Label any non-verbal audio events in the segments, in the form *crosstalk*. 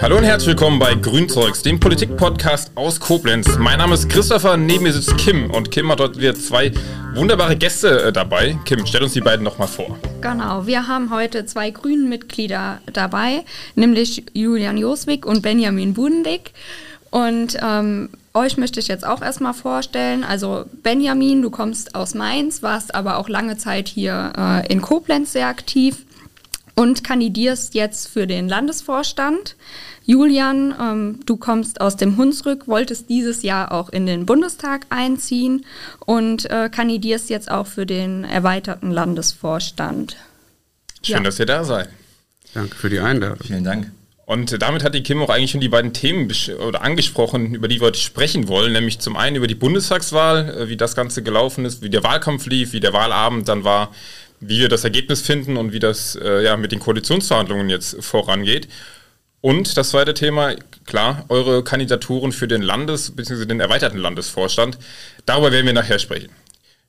Hallo und herzlich willkommen bei Grünzeugs, dem Politik-Podcast aus Koblenz. Mein Name ist Christopher, neben mir sitzt Kim und Kim hat heute wieder zwei wunderbare Gäste äh, dabei. Kim, stell uns die beiden nochmal vor. Genau, wir haben heute zwei Grünen-Mitglieder dabei, nämlich Julian Joswig und Benjamin Budendick. Und ähm, euch möchte ich jetzt auch erstmal vorstellen. Also Benjamin, du kommst aus Mainz, warst aber auch lange Zeit hier äh, in Koblenz sehr aktiv und kandidierst jetzt für den Landesvorstand. Julian, ähm, du kommst aus dem Hunsrück, wolltest dieses Jahr auch in den Bundestag einziehen und äh, kandidierst jetzt auch für den erweiterten Landesvorstand. Schön, ja. dass ihr da seid. Danke für die Einladung. Vielen Dank. Und damit hat die Kim auch eigentlich schon die beiden Themen oder angesprochen, über die wir heute sprechen wollen, nämlich zum einen über die Bundestagswahl, äh, wie das Ganze gelaufen ist, wie der Wahlkampf lief, wie der Wahlabend dann war, wie wir das Ergebnis finden und wie das äh, ja, mit den Koalitionsverhandlungen jetzt vorangeht. Und das zweite Thema, klar, eure Kandidaturen für den Landes- bzw. den erweiterten Landesvorstand. Darüber werden wir nachher sprechen.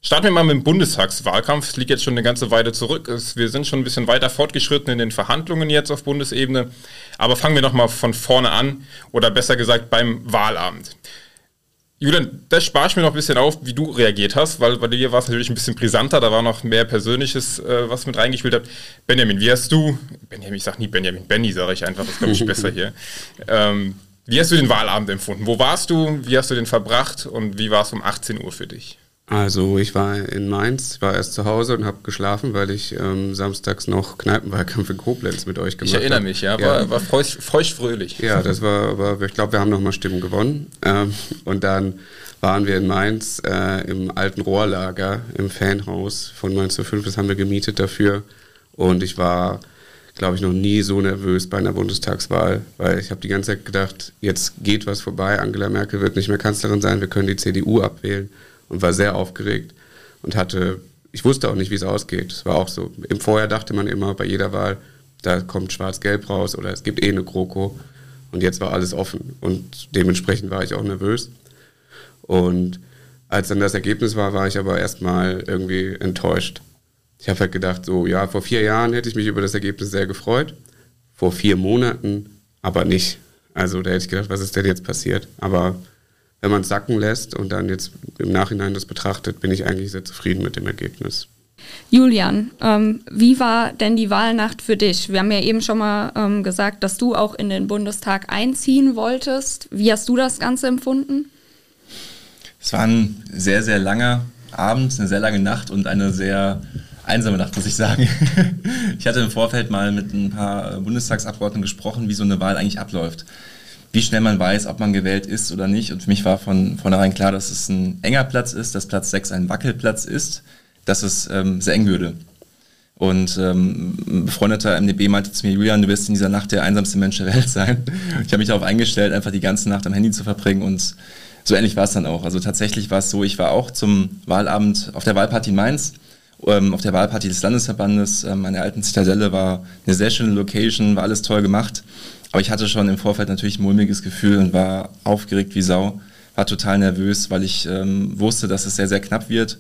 Starten wir mal mit dem Bundestagswahlkampf. Es liegt jetzt schon eine ganze Weile zurück. Wir sind schon ein bisschen weiter fortgeschritten in den Verhandlungen jetzt auf Bundesebene. Aber fangen wir nochmal von vorne an oder besser gesagt beim Wahlabend. Julian, das spare ich mir noch ein bisschen auf, wie du reagiert hast, weil bei dir war es natürlich ein bisschen brisanter, da war noch mehr Persönliches, äh, was mit reingespielt hat. Benjamin, wie hast du, Benjamin, ich sag nie Benjamin, Benny sage ich einfach, das glaube ich besser hier. *laughs* Ähm, wie hast du den Wahlabend empfunden? Wo warst du? Wie hast du den verbracht? Und wie war es um 18 Uhr für dich? Also ich war in Mainz, war erst zu Hause und habe geschlafen, weil ich ähm, samstags noch Kneipenwahlkampf in Koblenz mit euch gemacht habe. Ich erinnere mich, ja, war, ja. war feucht, feucht Ja, das war, aber ich glaube, wir haben nochmal Stimmen gewonnen. Ähm, und dann waren wir in Mainz äh, im alten Rohrlager im Fanhaus von Mainz 05, das haben wir gemietet dafür. Und ich war, glaube ich, noch nie so nervös bei einer Bundestagswahl, weil ich habe die ganze Zeit gedacht, jetzt geht was vorbei, Angela Merkel wird nicht mehr Kanzlerin sein, wir können die CDU abwählen und war sehr aufgeregt und hatte, ich wusste auch nicht, wie es ausgeht. Es war auch so, im Vorjahr dachte man immer bei jeder Wahl, da kommt schwarz-gelb raus oder es gibt eh eine GroKo. Und jetzt war alles offen und dementsprechend war ich auch nervös. Und als dann das Ergebnis war, war ich aber erstmal irgendwie enttäuscht. Ich habe halt gedacht, so, ja, vor vier Jahren hätte ich mich über das Ergebnis sehr gefreut. Vor vier Monaten aber nicht. Also da hätte ich gedacht, was ist denn jetzt passiert? Aber wenn man es sacken lässt und dann jetzt im Nachhinein das betrachtet, bin ich eigentlich sehr zufrieden mit dem Ergebnis. Julian, ähm, wie war denn die Wahlnacht für dich? Wir haben ja eben schon mal ähm, gesagt, dass du auch in den Bundestag einziehen wolltest. Wie hast du das Ganze empfunden? Es war ein sehr, sehr langer Abend, eine sehr lange Nacht und eine sehr einsame Nacht, muss ich sagen. *laughs* ich hatte im Vorfeld mal mit ein paar Bundestagsabgeordneten gesprochen, wie so eine Wahl eigentlich abläuft wie schnell man weiß, ob man gewählt ist oder nicht. Und für mich war von vornherein klar, dass es ein enger Platz ist, dass Platz 6 ein Wackelplatz ist, dass es ähm, sehr eng würde. Und ähm, ein befreundeter MDB meinte zu mir, Julian, du wirst in dieser Nacht der einsamste Mensch der Welt sein. *laughs* Ich habe mich darauf eingestellt, einfach die ganze Nacht am Handy zu verbringen und so ähnlich war es dann auch. Also tatsächlich war es so, ich war auch zum Wahlabend auf der Wahlparty in Mainz, ähm, auf der Wahlparty des Landesverbandes ähm, an alten Zitadelle, war eine sehr schöne Location, war alles toll gemacht. Aber ich hatte schon im Vorfeld natürlich ein mulmiges Gefühl und war aufgeregt wie Sau, war total nervös, weil ich ähm, wusste, dass es sehr, sehr knapp wird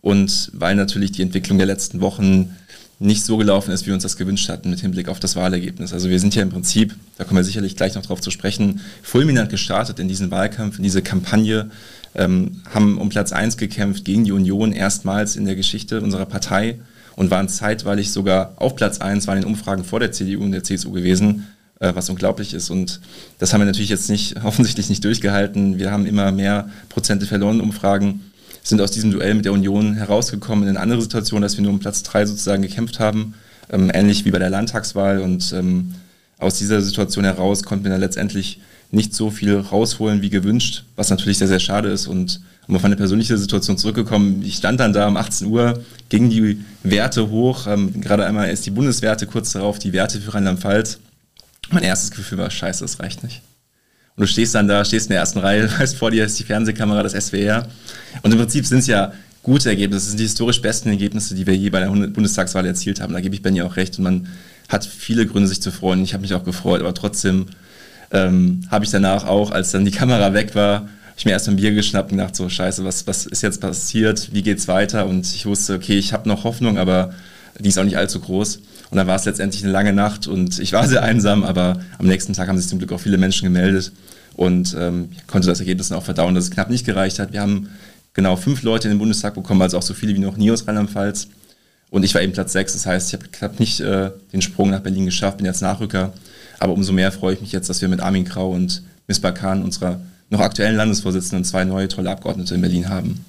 und weil natürlich die Entwicklung der letzten Wochen nicht so gelaufen ist, wie wir uns das gewünscht hatten mit Hinblick auf das Wahlergebnis. Also wir sind ja im Prinzip, da kommen wir sicherlich gleich noch drauf zu sprechen, fulminant gestartet in diesen Wahlkampf, in diese Kampagne, ähm, haben um Platz 1 gekämpft gegen die Union erstmals in der Geschichte unserer Partei und waren zeitweilig sogar auf Platz 1, waren in Umfragen vor der CDU und der CSU gewesen was unglaublich ist. Und das haben wir natürlich jetzt nicht, *laughs* offensichtlich nicht durchgehalten. Wir haben immer mehr Prozente verloren, Umfragen, sind aus diesem Duell mit der Union herausgekommen in eine andere Situation, dass wir nur um Platz drei sozusagen gekämpft haben, ähm, ähnlich wie bei der Landtagswahl. Und ähm, aus dieser Situation heraus konnten wir dann letztendlich nicht so viel rausholen wie gewünscht, was natürlich sehr, sehr schade ist. Und um auf eine persönliche Situation zurückgekommen, ich stand dann da um 18 Uhr, gingen die Werte hoch, ähm, gerade einmal ist die Bundeswerte, kurz darauf die Werte für Rheinland-Pfalz. Mein erstes Gefühl war, scheiße, das reicht nicht. Und du stehst dann da, stehst in der ersten Reihe, *laughs* weißt, vor dir ist die Fernsehkamera, das SWR. Und im Prinzip sind es ja gute Ergebnisse, sind die historisch besten Ergebnisse, die wir je bei der Bundestagswahl erzielt haben. Da gebe ich Ben ja auch recht. Und man hat viele Gründe, sich zu freuen. Ich habe mich auch gefreut, aber trotzdem ähm, habe ich danach auch, als dann die Kamera weg war, ich mir erst ein Bier geschnappt und gedacht, so scheiße, was, was ist jetzt passiert, wie geht's weiter? Und ich wusste, okay, ich habe noch Hoffnung, aber die ist auch nicht allzu groß. Und dann war es letztendlich eine lange Nacht und ich war sehr einsam, aber am nächsten Tag haben sich zum Glück auch viele Menschen gemeldet und ähm, konnte das Ergebnis dann auch verdauen, dass es knapp nicht gereicht hat. Wir haben genau fünf Leute in den Bundestag bekommen, also auch so viele wie noch nie aus Rheinland-Pfalz. Und ich war eben Platz sechs, das heißt, ich habe knapp nicht äh, den Sprung nach Berlin geschafft, bin jetzt Nachrücker. Aber umso mehr freue ich mich jetzt, dass wir mit Armin Grau und Miss Bakan, unserer noch aktuellen Landesvorsitzenden, zwei neue tolle Abgeordnete in Berlin haben.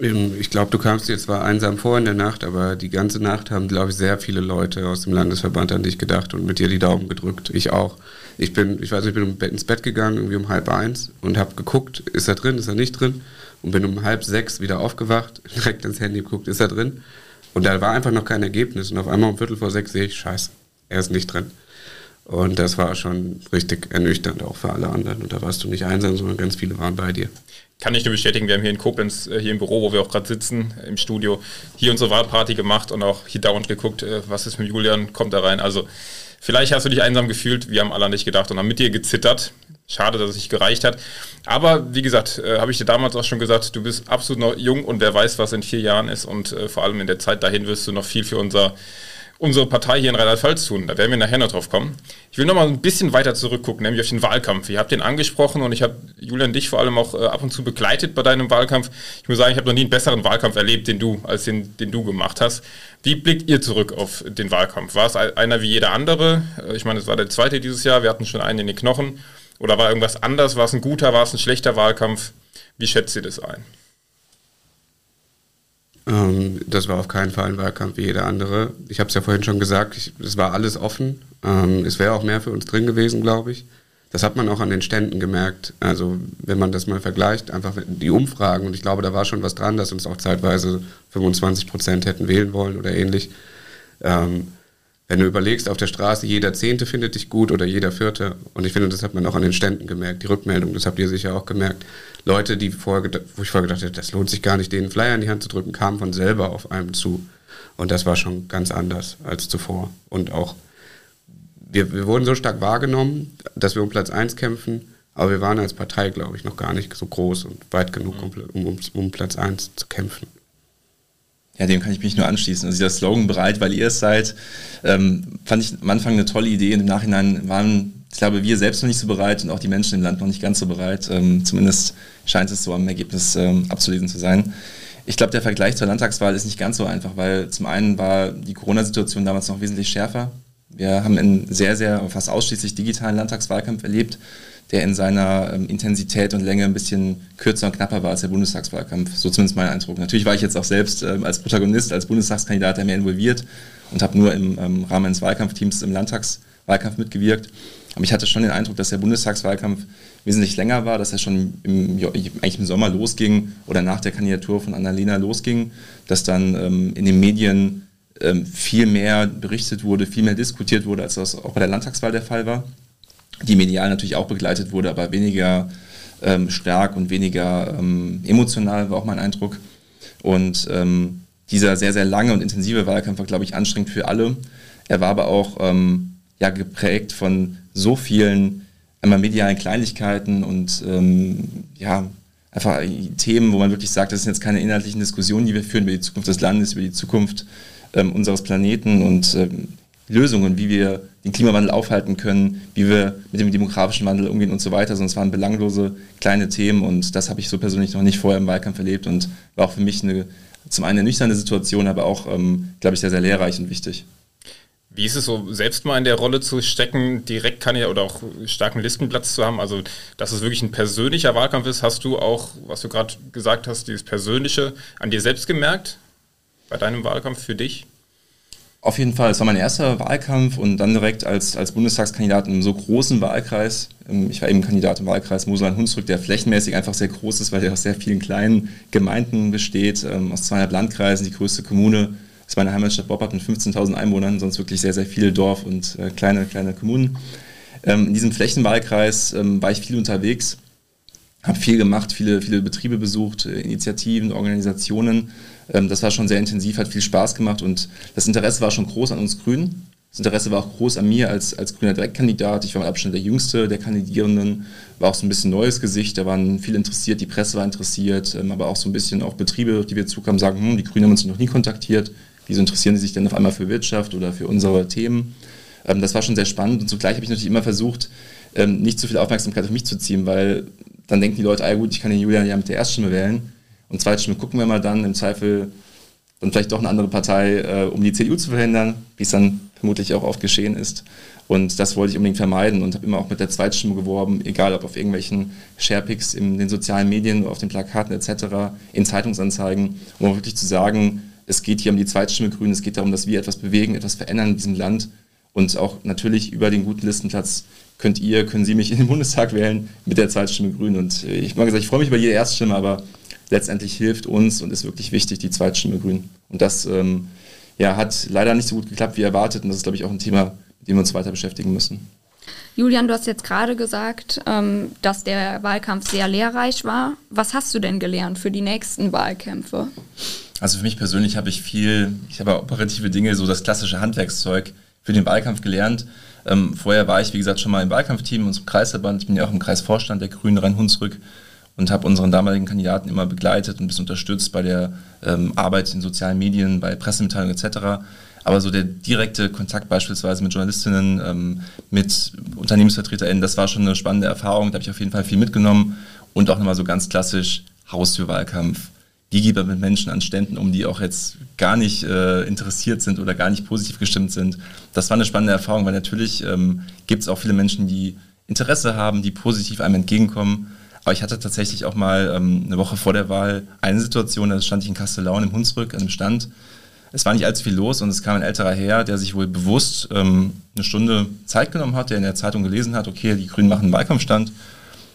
Ich glaube, du kamst dir zwar einsam vor in der Nacht, aber die ganze Nacht haben, glaube ich, sehr viele Leute aus dem Landesverband an dich gedacht und mit dir die Daumen gedrückt. Ich auch. Ich bin, ich weiß nicht, ich bin ins Bett gegangen, irgendwie um halb eins und habe geguckt, ist er drin, ist er nicht drin und bin um halb sechs wieder aufgewacht, *laughs* direkt ins Handy geguckt, ist er drin und da war einfach noch kein Ergebnis und auf einmal um Viertel vor sechs sehe ich, scheiße, er ist nicht drin. Und das war schon richtig ernüchternd auch für alle anderen. Und da warst du nicht einsam, sondern ganz viele waren bei dir. Kann ich nur bestätigen, wir haben hier in Koblenz, äh, hier im Büro, wo wir auch gerade sitzen, im Studio, hier unsere Wahlparty gemacht und auch hier dauernd geguckt, äh, was ist mit Julian, kommt er rein. Also vielleicht hast du dich einsam gefühlt, wir haben alle nicht gedacht und haben mit dir gezittert. Schade, dass es nicht gereicht hat. Aber wie gesagt, äh, habe ich dir damals auch schon gesagt, du bist absolut noch jung und wer weiß, was in vier Jahren ist. Und vor allem in der Zeit dahin wirst du noch viel für unser unsere Partei hier in Rheinland-Pfalz tun. Da werden wir nachher noch drauf kommen. Ich will noch mal ein bisschen weiter zurückgucken, nämlich auf den Wahlkampf. Ihr habt den angesprochen und ich habe Julian dich vor allem auch äh, ab und zu begleitet bei deinem Wahlkampf. Ich muss sagen, ich habe noch nie einen besseren Wahlkampf erlebt, den du, als den, den du gemacht hast. Wie blickt ihr zurück auf den Wahlkampf? War es einer wie jeder andere? Äh, ich meine, es war der zweite dieses Jahr. Wir hatten schon einen in den Knochen. Oder war irgendwas anders? War es ein guter, war es ein schlechter Wahlkampf? Wie schätzt ihr das ein? Ähm, das war auf keinen Fall ein Wahlkampf wie jeder andere. Ich habe es ja vorhin schon gesagt, es war alles offen. Ähm, es wäre auch mehr für uns drin gewesen, glaube ich. Das hat man auch an den Ständen gemerkt. Also wenn man das mal vergleicht, einfach die Umfragen, und ich glaube, da war schon was dran, dass uns auch zeitweise 25 Prozent hätten wählen wollen oder ähnlich. Ähm, wenn du überlegst, auf der Straße, jeder Zehnte findet dich gut oder jeder Vierte. Und ich finde, das hat man auch an den Ständen gemerkt, die Rückmeldung, das habt ihr sicher auch gemerkt. Leute, die vorher, wo ich vorher gedacht habe, das lohnt sich gar nicht, denen Flyer in die Hand zu drücken, kamen von selber auf einem zu. Und das war schon ganz anders als zuvor. Und auch, wir, wir wurden so stark wahrgenommen, dass wir um Platz 1 kämpfen, aber wir waren als Partei, glaube ich, noch gar nicht so groß und weit genug, um, um, um Platz 1 zu kämpfen. Ja, dem kann ich mich nur anschließen. Also dieser Slogan bereit, weil ihr es seid, ähm, fand ich am Anfang eine tolle Idee und im Nachhinein waren, ich glaube, wir selbst noch nicht so bereit und auch die Menschen im Land noch nicht ganz so bereit. Ähm, zumindest scheint es so am Ergebnis ähm, abzulesen zu sein. Ich glaube, der Vergleich zur Landtagswahl ist nicht ganz so einfach, weil zum einen war die Corona-Situation damals noch wesentlich schärfer. Wir haben einen sehr, sehr, fast ausschließlich digitalen Landtagswahlkampf erlebt der in seiner ähm, Intensität und Länge ein bisschen kürzer und knapper war als der Bundestagswahlkampf. So zumindest mein Eindruck. Natürlich war ich jetzt auch selbst ähm, als Protagonist, als Bundestagskandidat mehr involviert und habe nur im ähm, Rahmen eines Wahlkampfteams im Landtagswahlkampf mitgewirkt. Aber ich hatte schon den Eindruck, dass der Bundestagswahlkampf wesentlich länger war, dass er schon im, eigentlich im Sommer losging oder nach der Kandidatur von Annalena losging, dass dann ähm, in den Medien ähm, viel mehr berichtet wurde, viel mehr diskutiert wurde, als das auch bei der Landtagswahl der Fall war die medial natürlich auch begleitet wurde, aber weniger ähm, stark und weniger ähm, emotional, war auch mein Eindruck. Und ähm, dieser sehr, sehr lange und intensive Wahlkampf war, glaube ich, anstrengend für alle. Er war aber auch ähm, ja, geprägt von so vielen einmal medialen Kleinigkeiten und ähm, ja, einfach Themen, wo man wirklich sagt, das sind jetzt keine inhaltlichen Diskussionen, die wir führen über die Zukunft des Landes, über die Zukunft ähm, unseres Planeten und Lösungen, wie wir den Klimawandel aufhalten können, wie wir mit dem demografischen Wandel umgehen und so weiter. Sondern es waren belanglose kleine Themen und das habe ich so persönlich noch nicht vorher im Wahlkampf erlebt und war auch für mich eine, zum einen eine nüchterne Situation, aber auch, ähm, glaube ich, sehr, sehr lehrreich und wichtig. Wie ist es so, selbst mal in der Rolle zu stecken, direkt kann ja oder auch starken Listenplatz zu haben? Also, dass es wirklich ein persönlicher Wahlkampf ist, hast du auch, was du gerade gesagt hast, dieses Persönliche an dir selbst gemerkt bei deinem Wahlkampf für dich? Auf jeden Fall, es war mein erster Wahlkampf und dann direkt als, als Bundestagskandidat in einem so großen Wahlkreis. Ähm, ich war eben Kandidat im Wahlkreis Mosel-Hunsrück, der flächenmäßig einfach sehr groß ist, weil er aus sehr vielen kleinen Gemeinden besteht, ähm, aus zweieinhalb Landkreisen. Die größte Kommune ist meine Heimatstadt Boppard mit 15.000 Einwohnern, sonst wirklich sehr, sehr viele Dorf- und äh, kleine, kleine Kommunen. Ähm, in diesem Flächenwahlkreis war ich viel unterwegs, habe viel gemacht, viele, viele Betriebe besucht, äh, Initiativen, Organisationen das war schon sehr intensiv, hat viel Spaß gemacht und das Interesse war schon groß an uns Grünen. Das Interesse war auch groß an mir als, als grüner Direktkandidat. Ich war mit Abstand der jüngste der Kandidierenden, war auch so ein bisschen neues Gesicht. Da waren viele interessiert, die Presse war interessiert, ähm, aber auch so ein bisschen auch Betriebe, die wir zukamen, sagen, hm, die Grünen haben uns noch nie kontaktiert. wieso interessieren sie sich denn auf einmal für Wirtschaft oder für unsere Themen. Ähm, das war schon sehr spannend und zugleich habe ich natürlich immer versucht, ähm, nicht zu viel Aufmerksamkeit auf mich zu ziehen, weil dann denken die Leute, ah gut, ich kann den Julian ja mit der Erststimme wählen und Zweitstimme gucken wir mal dann, im Zweifel dann vielleicht doch eine andere Partei, äh, um die CDU zu verhindern, wie es dann vermutlich auch oft geschehen ist. Und das wollte ich unbedingt vermeiden und habe immer auch mit der Zweitstimme geworben, egal ob auf irgendwelchen Sharepics in den sozialen Medien, auf den Plakaten etc., in Zeitungsanzeigen, um auch wirklich zu sagen, es geht hier um die Zweitstimme Grün, es geht darum, dass wir etwas bewegen, etwas verändern in diesem Land und auch natürlich über den guten Listenplatz könnt ihr, können Sie mich in den Bundestag wählen mit der Zweitstimme Grün. Und äh, ich mag gesagt, ich freue mich über jede Erststimme, aber letztendlich hilft uns und ist wirklich wichtig die Zweitstimme Grün. Und das ähm, ja, hat leider nicht so gut geklappt wie erwartet und das ist, glaube ich, auch ein Thema, mit dem wir uns weiter beschäftigen müssen. Julian, du hast jetzt gerade gesagt, ähm, dass der Wahlkampf sehr lehrreich war. Was hast du denn gelernt für die nächsten Wahlkämpfe? Also für mich persönlich habe ich viel, ich habe operative Dinge, so das klassische Handwerkszeug für den Wahlkampf gelernt. Ähm, vorher war ich, wie gesagt, schon mal im Wahlkampfteam unserem Kreisverband. Ich bin ja auch im Kreisvorstand der Grünen Rhein-Hunsrück und habe unseren damaligen Kandidaten immer begleitet und ein bisschen unterstützt bei der ähm, Arbeit in sozialen Medien, bei Pressemitteilungen etc. Aber so der direkte Kontakt beispielsweise mit Journalistinnen, ähm, mit UnternehmensvertreterInnen, das war schon eine spannende Erfahrung. Da habe ich auf jeden Fall viel mitgenommen und auch nochmal so ganz klassisch Haustürwahlkampf wie geht man mit Menschen an Ständen um, die auch jetzt gar nicht äh, interessiert sind oder gar nicht positiv gestimmt sind. Das war eine spannende Erfahrung, weil natürlich ähm, gibt es auch viele Menschen, die Interesse haben, die positiv einem entgegenkommen. Aber ich hatte tatsächlich auch mal ähm, eine Woche vor der Wahl eine Situation, da stand ich in Kastellaun im Hunsrück an einem Stand. Es war nicht allzu viel los und es kam ein älterer Herr, der sich wohl bewusst ähm, eine Stunde Zeit genommen hat, der in der Zeitung gelesen hat, okay, die Grünen machen einen Wahlkampfstand.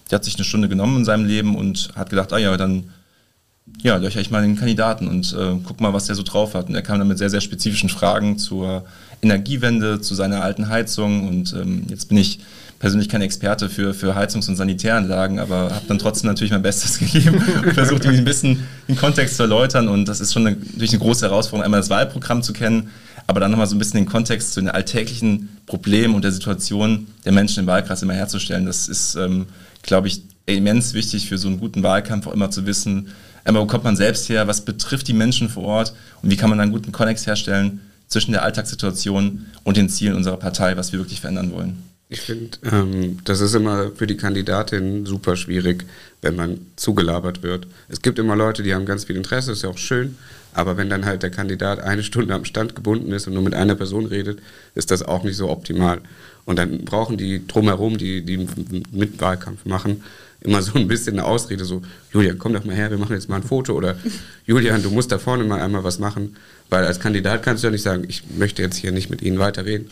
Der hat sich eine Stunde genommen in seinem Leben und hat gedacht, ah ja, dann ja, löcher ich mal den Kandidaten und äh, guck mal, was der so drauf hat. Und er kam dann mit sehr, sehr spezifischen Fragen zur Energiewende, zu seiner alten Heizung. Und ähm, jetzt bin ich persönlich kein Experte für, für Heizungs- und Sanitäranlagen, aber habe dann trotzdem natürlich mein Bestes *laughs* gegeben und versucht, ihm ein bisschen den Kontext zu erläutern. Und das ist schon eine, natürlich eine große Herausforderung, einmal das Wahlprogramm zu kennen, aber dann nochmal so ein bisschen den Kontext zu den alltäglichen Problemen und der Situation der Menschen im Wahlkreis immer herzustellen. Das ist, ähm, glaube ich, immens wichtig für so einen guten Wahlkampf auch immer zu wissen, einmal wo kommt man selbst her, was betrifft die Menschen vor Ort und wie kann man einen guten Konnex herstellen zwischen der Alltagssituation und den Zielen unserer Partei, was wir wirklich verändern wollen. Ich finde, ähm, das ist immer für die Kandidatin super schwierig, wenn man zugelabert wird. Es gibt immer Leute, die haben ganz viel Interesse, ist ja auch schön, aber wenn dann halt der Kandidat eine Stunde am Stand gebunden ist und nur mit einer Person redet, ist das auch nicht so optimal. Und dann brauchen die drumherum, die, die mit Wahlkampf machen, immer so ein bisschen eine Ausrede, so, Julian, komm doch mal her, wir machen jetzt mal ein Foto oder Julian, du musst da vorne mal einmal was machen, weil als Kandidat kannst du ja nicht sagen, ich möchte jetzt hier nicht mit Ihnen weiterreden,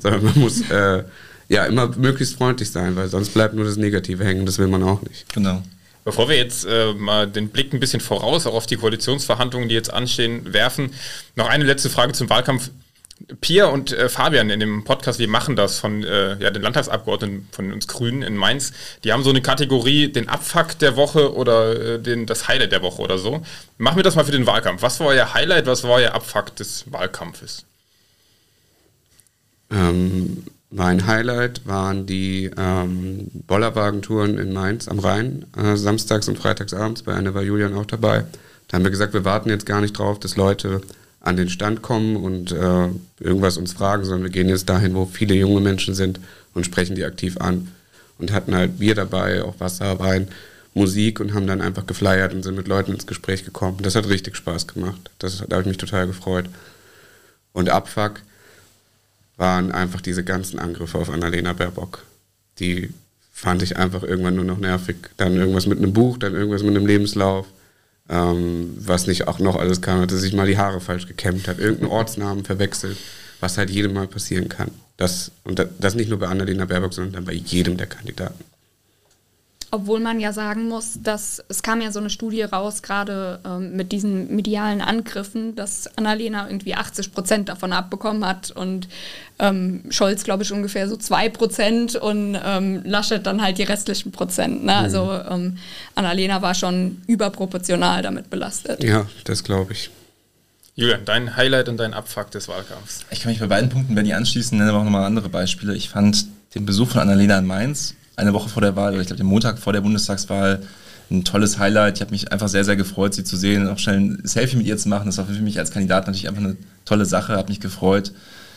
sondern man muss äh, ja immer möglichst freundlich sein, weil sonst bleibt nur das Negative hängen, das will man auch nicht. Genau. Bevor wir jetzt äh, mal den Blick ein bisschen voraus auch auf die Koalitionsverhandlungen, die jetzt anstehen, werfen, noch eine letzte Frage zum Wahlkampf. Pia und äh, Fabian in dem Podcast, wir machen das von äh, ja, den Landtagsabgeordneten von uns Grünen in Mainz, die haben so eine Kategorie, den Abfuck der Woche oder äh, den, das Highlight der Woche oder so. Machen wir das mal für den Wahlkampf. Was war euer Highlight, was war euer Abfuck des Wahlkampfes? Ähm, mein Highlight waren die ähm, Bollerwagentouren in Mainz am Rhein, äh, samstags und freitagsabends. Bei einer war Julian auch dabei. Da haben wir gesagt, wir warten jetzt gar nicht drauf, dass Leute an den Stand kommen und äh, irgendwas uns fragen, sondern wir gehen jetzt dahin, wo viele junge Menschen sind und sprechen die aktiv an. Und hatten halt Bier dabei, auch Wasser, Wein, Musik und haben dann einfach geflyert und sind mit Leuten ins Gespräch gekommen. Das hat richtig Spaß gemacht. Das, da habe ich mich total gefreut. Und Abfuck waren einfach diese ganzen Angriffe auf Annalena Baerbock. Die fand ich einfach irgendwann nur noch nervig. Dann irgendwas mit einem Buch, dann irgendwas mit einem Lebenslauf ähm, was nicht auch noch alles kam, dass sich mal die Haare falsch gekämmt hat, irgendeinen Ortsnamen verwechselt, was halt jedem mal passieren kann. Das, und das nicht nur bei Annalena Baerbock, sondern bei jedem der Kandidaten. Obwohl man ja sagen muss, dass es kam ja so eine Studie raus, gerade ähm, mit diesen medialen Angriffen, dass Annalena irgendwie 80 Prozent davon abbekommen hat und ähm, Scholz, glaube ich, ungefähr so 2 Prozent und ähm, Laschet dann halt die restlichen Prozent. Ne? Also, mhm. Also ähm, Annalena war schon überproportional damit belastet. Ja, das glaube ich. Julian, dein Highlight und dein Abfuck des Wahlkampfs. Ich kann mich bei beiden Punkten Benny anschließen, nenne aber auch nochmal andere Beispiele. Ich fand den Besuch von Annalena in Mainz eine Woche vor der Wahl, oder ich glaube den Montag vor der Bundestagswahl, ein tolles Highlight. Ich habe mich einfach sehr, sehr gefreut, sie zu sehen und auch schnell ein Selfie mit ihr zu machen. Das war für mich als Kandidat natürlich einfach eine tolle Sache. Habe mich gefreut,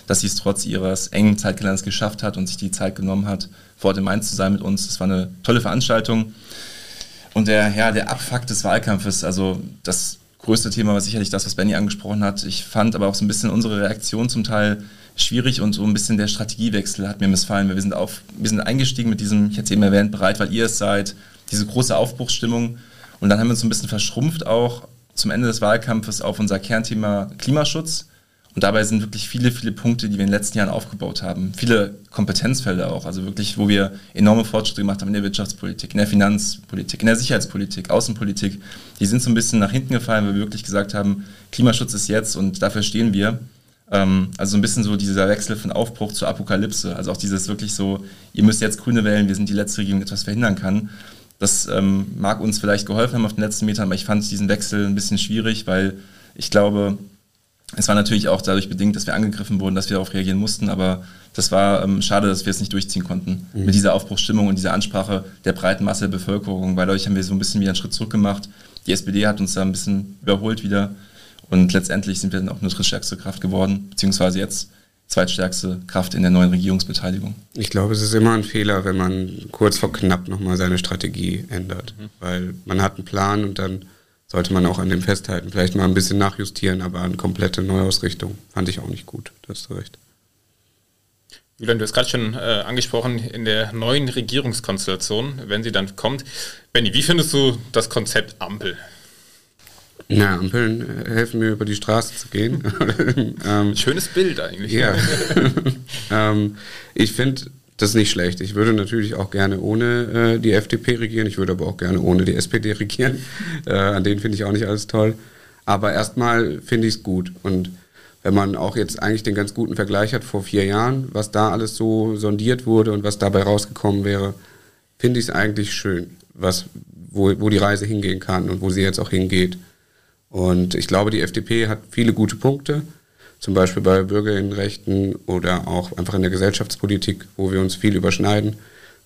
dass sie es trotz ihres engen Zeitkalenders geschafft hat und sich die Zeit genommen hat, vor Ort in Mainz zu sein mit uns. Das war eine tolle Veranstaltung. Und der, ja, der Abfuck des Wahlkampfes, also das größte Thema war sicherlich das, was Benny angesprochen hat. Ich fand aber auch so ein bisschen unsere Reaktion zum Teil schwierig und so ein bisschen der Strategiewechsel hat mir missfallen. Wir sind, auf, wir sind eingestiegen mit diesem, ich hatte es eben erwähnt, bereit, weil ihr es seid, diese große Aufbruchsstimmung. Und dann haben wir uns ein bisschen verschrumpft auch zum Ende des Wahlkampfes auf unser Kernthema Klimaschutz. Und dabei sind wirklich viele, viele Punkte, die wir in den letzten Jahren aufgebaut haben. Viele Kompetenzfelder auch, also wirklich, wo wir enorme Fortschritte gemacht haben in der Wirtschaftspolitik, in der Finanzpolitik, in der Sicherheitspolitik, Außenpolitik. Die sind so ein bisschen nach hinten gefallen, weil wir wirklich gesagt haben, Klimaschutz ist jetzt und dafür stehen wir. Ähm, also so ein bisschen so dieser Wechsel von Aufbruch zur Apokalypse. Also auch dieses wirklich so, ihr müsst jetzt Grüne wählen, wir sind die letzte Regierung, die etwas verhindern kann. Das ähm, mag uns vielleicht geholfen haben auf den letzten Metern, aber ich fand diesen Wechsel ein bisschen schwierig, weil ich glaube, es war natürlich auch dadurch bedingt, dass wir angegriffen wurden, dass wir darauf reagieren mussten, aber das war ähm, schade, dass wir es nicht durchziehen konnten mhm. mit dieser Aufbruchsstimmung und dieser Ansprache der breiten Masse der Bevölkerung, weil dadurch haben wir so ein bisschen wieder einen Schritt zurück gemacht. Die SPD hat uns da ein bisschen überholt wieder und letztendlich sind wir dann auch eine drittstärkste Kraft geworden, beziehungsweise jetzt zweitstärkste Kraft in der neuen Regierungsbeteiligung. Ich glaube, es ist immer ein Fehler, wenn man kurz vor knapp nochmal seine Strategie ändert. Mhm. Weil man hat einen Plan und dann sollte man auch an dem festhalten. Vielleicht mal ein bisschen nachjustieren, aber eine komplette Neuausrichtung fand ich auch nicht gut. Da hast du recht. Julian, du hast gerade schon äh, angesprochen, in der neuen Regierungskonstellation, wenn sie dann kommt. Benny, wie findest du das Konzept Ampel? Na, Ampeln helfen mir über die Straße zu gehen. *laughs* ähm, Schönes Bild eigentlich. Ja. *laughs* ähm, ich finde das nicht schlecht. Ich würde natürlich auch gerne ohne äh, die FDP regieren. Ich würde aber auch gerne ohne die SPD regieren. Äh, an denen finde ich auch nicht alles toll. Aber erstmal finde ich es gut. Und wenn man auch jetzt eigentlich den ganz guten Vergleich hat vor vier Jahren, was da alles so sondiert wurde und was dabei rausgekommen wäre, finde ich es eigentlich schön, was, wo, wo die Reise hingehen kann und wo sie jetzt auch hingeht. Und ich glaube, die FDP hat viele gute Punkte, zum Beispiel bei Bürgerinnenrechten oder auch einfach in der Gesellschaftspolitik, wo wir uns viel überschneiden.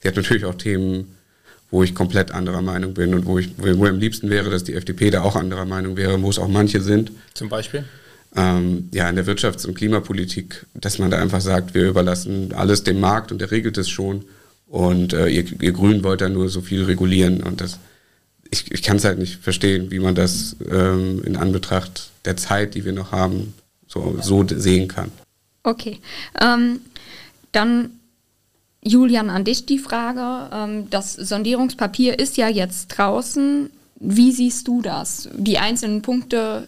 Sie hat natürlich auch Themen, wo ich komplett anderer Meinung bin und wo ich wo, wo am liebsten wäre, dass die FDP da auch anderer Meinung wäre, wo es auch manche sind. Zum Beispiel? Ähm, ja, in der Wirtschafts- und Klimapolitik, dass man da einfach sagt, wir überlassen alles dem Markt und der regelt es schon. Und äh, ihr, ihr Grünen wollt da nur so viel regulieren und das ich, ich kann es halt nicht verstehen, wie man das ähm, in Anbetracht der Zeit, die wir noch haben, so, so sehen kann. Okay. Ähm, dann Julian, an dich die Frage. Ähm, das Sondierungspapier ist ja jetzt draußen. Wie siehst du das? Die einzelnen Punkte,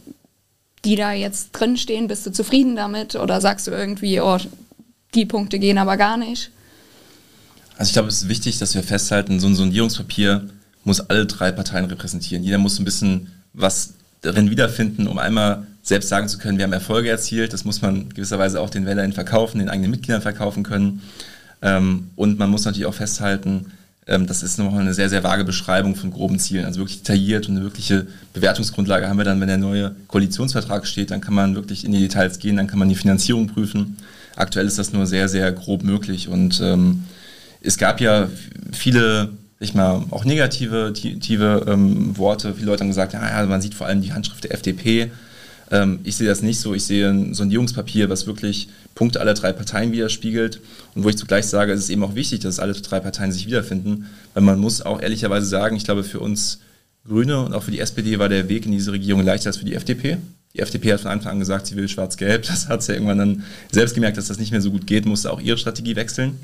die da jetzt drinstehen, bist du zufrieden damit oder sagst du irgendwie, oh, die Punkte gehen aber gar nicht? Also ich glaube, es ist wichtig, dass wir festhalten, so ein Sondierungspapier muss alle drei Parteien repräsentieren. Jeder muss ein bisschen was darin wiederfinden, um einmal selbst sagen zu können, wir haben Erfolge erzielt. Das muss man gewisserweise auch den Wählern verkaufen, den eigenen Mitgliedern verkaufen können. Ähm, und man muss natürlich auch festhalten, ähm, das ist nochmal eine sehr, sehr vage Beschreibung von groben Zielen. Also wirklich detailliert und eine wirkliche Bewertungsgrundlage haben wir dann, wenn der neue Koalitionsvertrag steht. Dann kann man wirklich in die Details gehen, dann kann man die Finanzierung prüfen. Aktuell ist das nur sehr, sehr grob möglich. Und ähm, es gab ja viele ich mal, auch negative tiefe, ähm, Worte. Viele Leute haben gesagt, ja, man sieht vor allem die Handschrift der FDP. Ähm, ich sehe das nicht so. Ich sehe ein Sondierungspapier, was wirklich Punkte aller drei Parteien widerspiegelt und wo ich zugleich sage, es ist eben auch wichtig, dass alle drei Parteien sich wiederfinden, weil man muss auch ehrlicherweise sagen, ich glaube, für uns Grüne und auch für die SPD war der Weg in diese Regierung leichter als für die FDP. Die FDP hat von Anfang an gesagt, sie will schwarz-gelb. Das hat sie ja irgendwann dann selbst gemerkt, dass das nicht mehr so gut geht, musste auch ihre Strategie wechseln.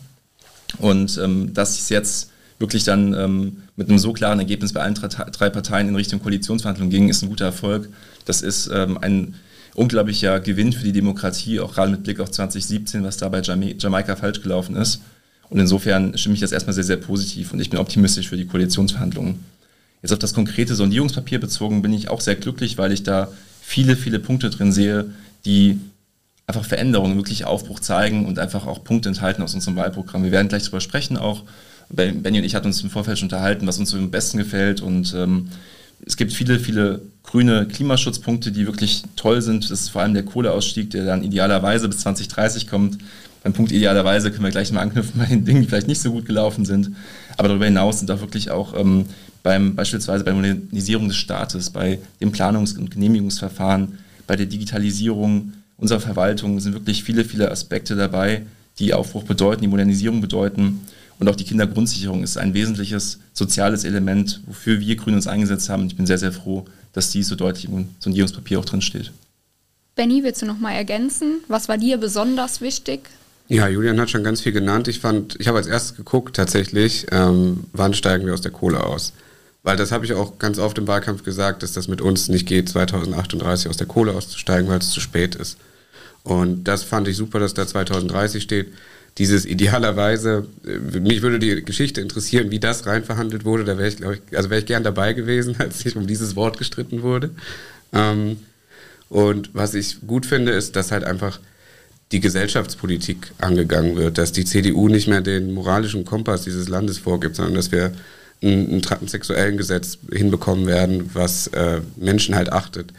Und ähm, dass es jetzt wirklich dann ähm, mit einem so klaren Ergebnis bei allen drei Parteien in Richtung Koalitionsverhandlungen ging, ist ein guter Erfolg. Das ist ähm, ein unglaublicher Gewinn für die Demokratie, auch gerade mit Blick auf 2017, was da bei Jamaika falsch gelaufen ist. Und insofern stimme ich das erstmal sehr, sehr positiv und ich bin optimistisch für die Koalitionsverhandlungen. Jetzt auf das konkrete Sondierungspapier bezogen bin ich auch sehr glücklich, weil ich da viele, viele Punkte drin sehe, die einfach Veränderungen, wirklich Aufbruch zeigen und einfach auch Punkte enthalten aus unserem Wahlprogramm. Wir werden gleich darüber sprechen auch Benny und ich hatten uns im Vorfeld schon unterhalten, was uns so am besten gefällt. Und ähm, es gibt viele, viele grüne Klimaschutzpunkte, die wirklich toll sind. Das ist vor allem der Kohleausstieg, der dann idealerweise bis 2030 kommt. Beim Punkt idealerweise können wir gleich mal anknüpfen bei den Dingen, die vielleicht nicht so gut gelaufen sind. Aber darüber hinaus sind auch wirklich auch ähm, beim, beispielsweise bei der Modernisierung des Staates, bei dem Planungs- und Genehmigungsverfahren, bei der Digitalisierung unserer Verwaltung sind wirklich viele, viele Aspekte dabei, die Aufbruch bedeuten, die Modernisierung bedeuten. Und auch die Kindergrundsicherung ist ein wesentliches soziales Element, wofür wir Grüne uns eingesetzt haben. Und ich bin sehr, sehr froh, dass dies so deutlich im Sondierungspapier auch drin steht. Benny, willst du noch mal ergänzen? Was war dir besonders wichtig? Ja, Julian hat schon ganz viel genannt. Ich fand, ich habe als erstes geguckt tatsächlich, ähm, wann steigen wir aus der Kohle aus? Weil das habe ich auch ganz oft im Wahlkampf gesagt, dass das mit uns nicht geht, 2038 aus der Kohle auszusteigen, weil es zu spät ist. Und das fand ich super, dass da 2030 steht. Dieses idealerweise, äh, mich würde die Geschichte interessieren, wie das rein verhandelt wurde. Da wäre ich, glaube ich, also wäre ich gern dabei gewesen, *laughs* als sich um dieses Wort gestritten wurde. Ähm, und was ich gut finde, ist, dass halt einfach die Gesellschaftspolitik angegangen wird, dass die CDU nicht mehr den moralischen Kompass dieses Landes vorgibt, sondern dass wir ein, ein transsexuellen Gesetz hinbekommen werden, was äh, Menschen halt achtet,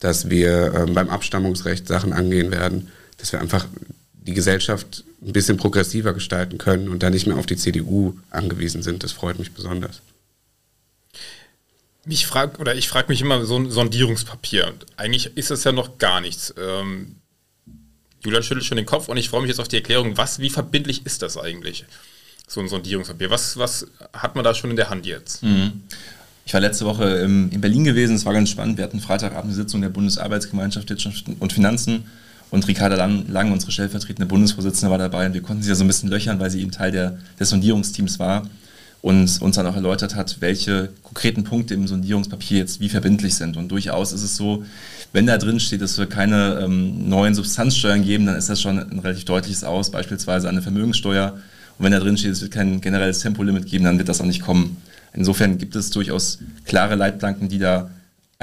dass wir äh, beim Abstammungsrecht Sachen angehen werden, dass wir einfach die Gesellschaft ein bisschen progressiver gestalten können und da nicht mehr auf die CDU angewiesen sind. Das freut mich besonders. Mich frag, oder ich frage mich immer so ein Sondierungspapier. Eigentlich ist das ja noch gar nichts. Ähm, Julian schüttelt schon den Kopf und ich freue mich jetzt auf die Erklärung, was, wie verbindlich ist das eigentlich? So ein Sondierungspapier. Was, was hat man da schon in der Hand jetzt? Mhm. Ich war letzte Woche in Berlin gewesen, es war ganz spannend. Wir hatten Freitagabend eine Sitzung der Bundesarbeitsgemeinschaft Wirtschaft und Finanzen und Ricarda Lang, unsere stellvertretende Bundesvorsitzende, war dabei und wir konnten sie ja so ein bisschen löchern, weil sie eben Teil der, des Sondierungsteams war und uns dann auch erläutert hat, welche konkreten Punkte im Sondierungspapier jetzt wie verbindlich sind. Und durchaus ist es so, wenn da drin steht, dass wir keine ähm, neuen Substanzsteuern geben, dann ist das schon ein relativ deutliches Aus, beispielsweise eine Vermögenssteuer. Und wenn da drin steht, es wird kein generelles Tempolimit geben, dann wird das auch nicht kommen. Insofern gibt es durchaus klare Leitplanken, die da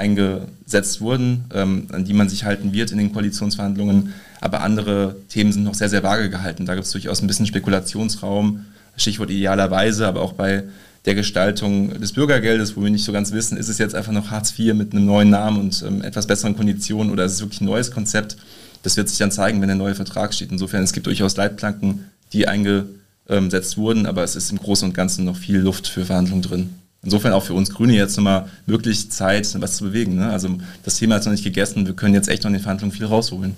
eingesetzt wurden, ähm, an die man sich halten wird in den Koalitionsverhandlungen. Aber andere Themen sind noch sehr, sehr vage gehalten. Da gibt es durchaus ein bisschen Spekulationsraum Stichwort idealerweise, aber auch bei der Gestaltung des Bürgergeldes, wo wir nicht so ganz wissen, ist es jetzt einfach noch Hartz IV mit einem neuen Namen und ähm, etwas besseren Konditionen oder ist es wirklich ein neues Konzept? Das wird sich dann zeigen, wenn der neue Vertrag steht. Insofern, es gibt durchaus Leitplanken, die eingesetzt wurden, aber es ist im Großen und Ganzen noch viel Luft für Verhandlungen drin. Insofern auch für uns Grüne jetzt nochmal wirklich Zeit, was zu bewegen. Ne? Also das Thema ist noch nicht gegessen, wir können jetzt echt noch in den Verhandlungen viel rausholen.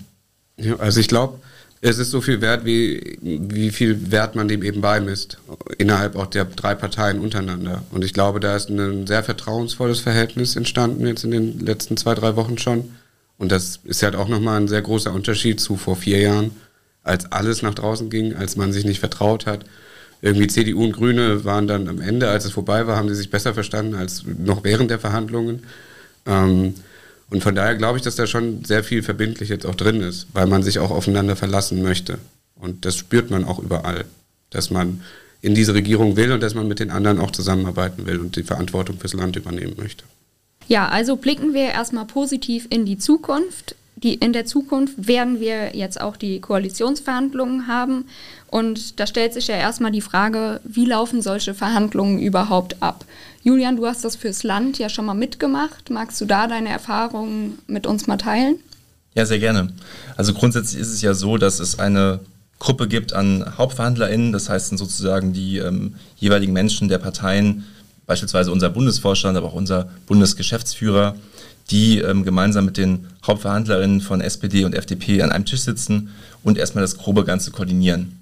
Ja, also ich glaube, es ist so viel wert, wie, wie viel Wert man dem eben beimisst, innerhalb auch der drei Parteien untereinander. Und ich glaube, da ist ein sehr vertrauensvolles Verhältnis entstanden jetzt in den letzten zwei, drei Wochen schon. Und das ist halt auch nochmal ein sehr großer Unterschied zu vor vier Jahren, als alles nach draußen ging, als man sich nicht vertraut hat. Irgendwie CDU und Grüne waren dann am Ende, als es vorbei war, haben sie sich besser verstanden als noch während der Verhandlungen. Ähm, und von daher glaube ich, dass da schon sehr viel verbindlich jetzt auch drin ist, weil man sich auch aufeinander verlassen möchte. Und das spürt man auch überall, dass man in diese Regierung will und dass man mit den anderen auch zusammenarbeiten will und die Verantwortung fürs Land übernehmen möchte. Ja, also blicken wir erstmal positiv in die Zukunft. Die, in der Zukunft werden wir jetzt auch die Koalitionsverhandlungen haben. Und da stellt sich ja erstmal die Frage, wie laufen solche Verhandlungen überhaupt ab? Julian, du hast das fürs Land ja schon mal mitgemacht. Magst du da deine Erfahrungen mit uns mal teilen? Ja, sehr gerne. Also grundsätzlich ist es ja so, dass es eine Gruppe gibt an HauptverhandlerInnen, das heißt sozusagen die ähm, jeweiligen Menschen der Parteien, beispielsweise unser Bundesvorstand, aber auch unser Bundesgeschäftsführer, die ähm, gemeinsam mit den HauptverhandlerInnen von SPD und FDP an einem Tisch sitzen und erstmal das grobe Ganze koordinieren.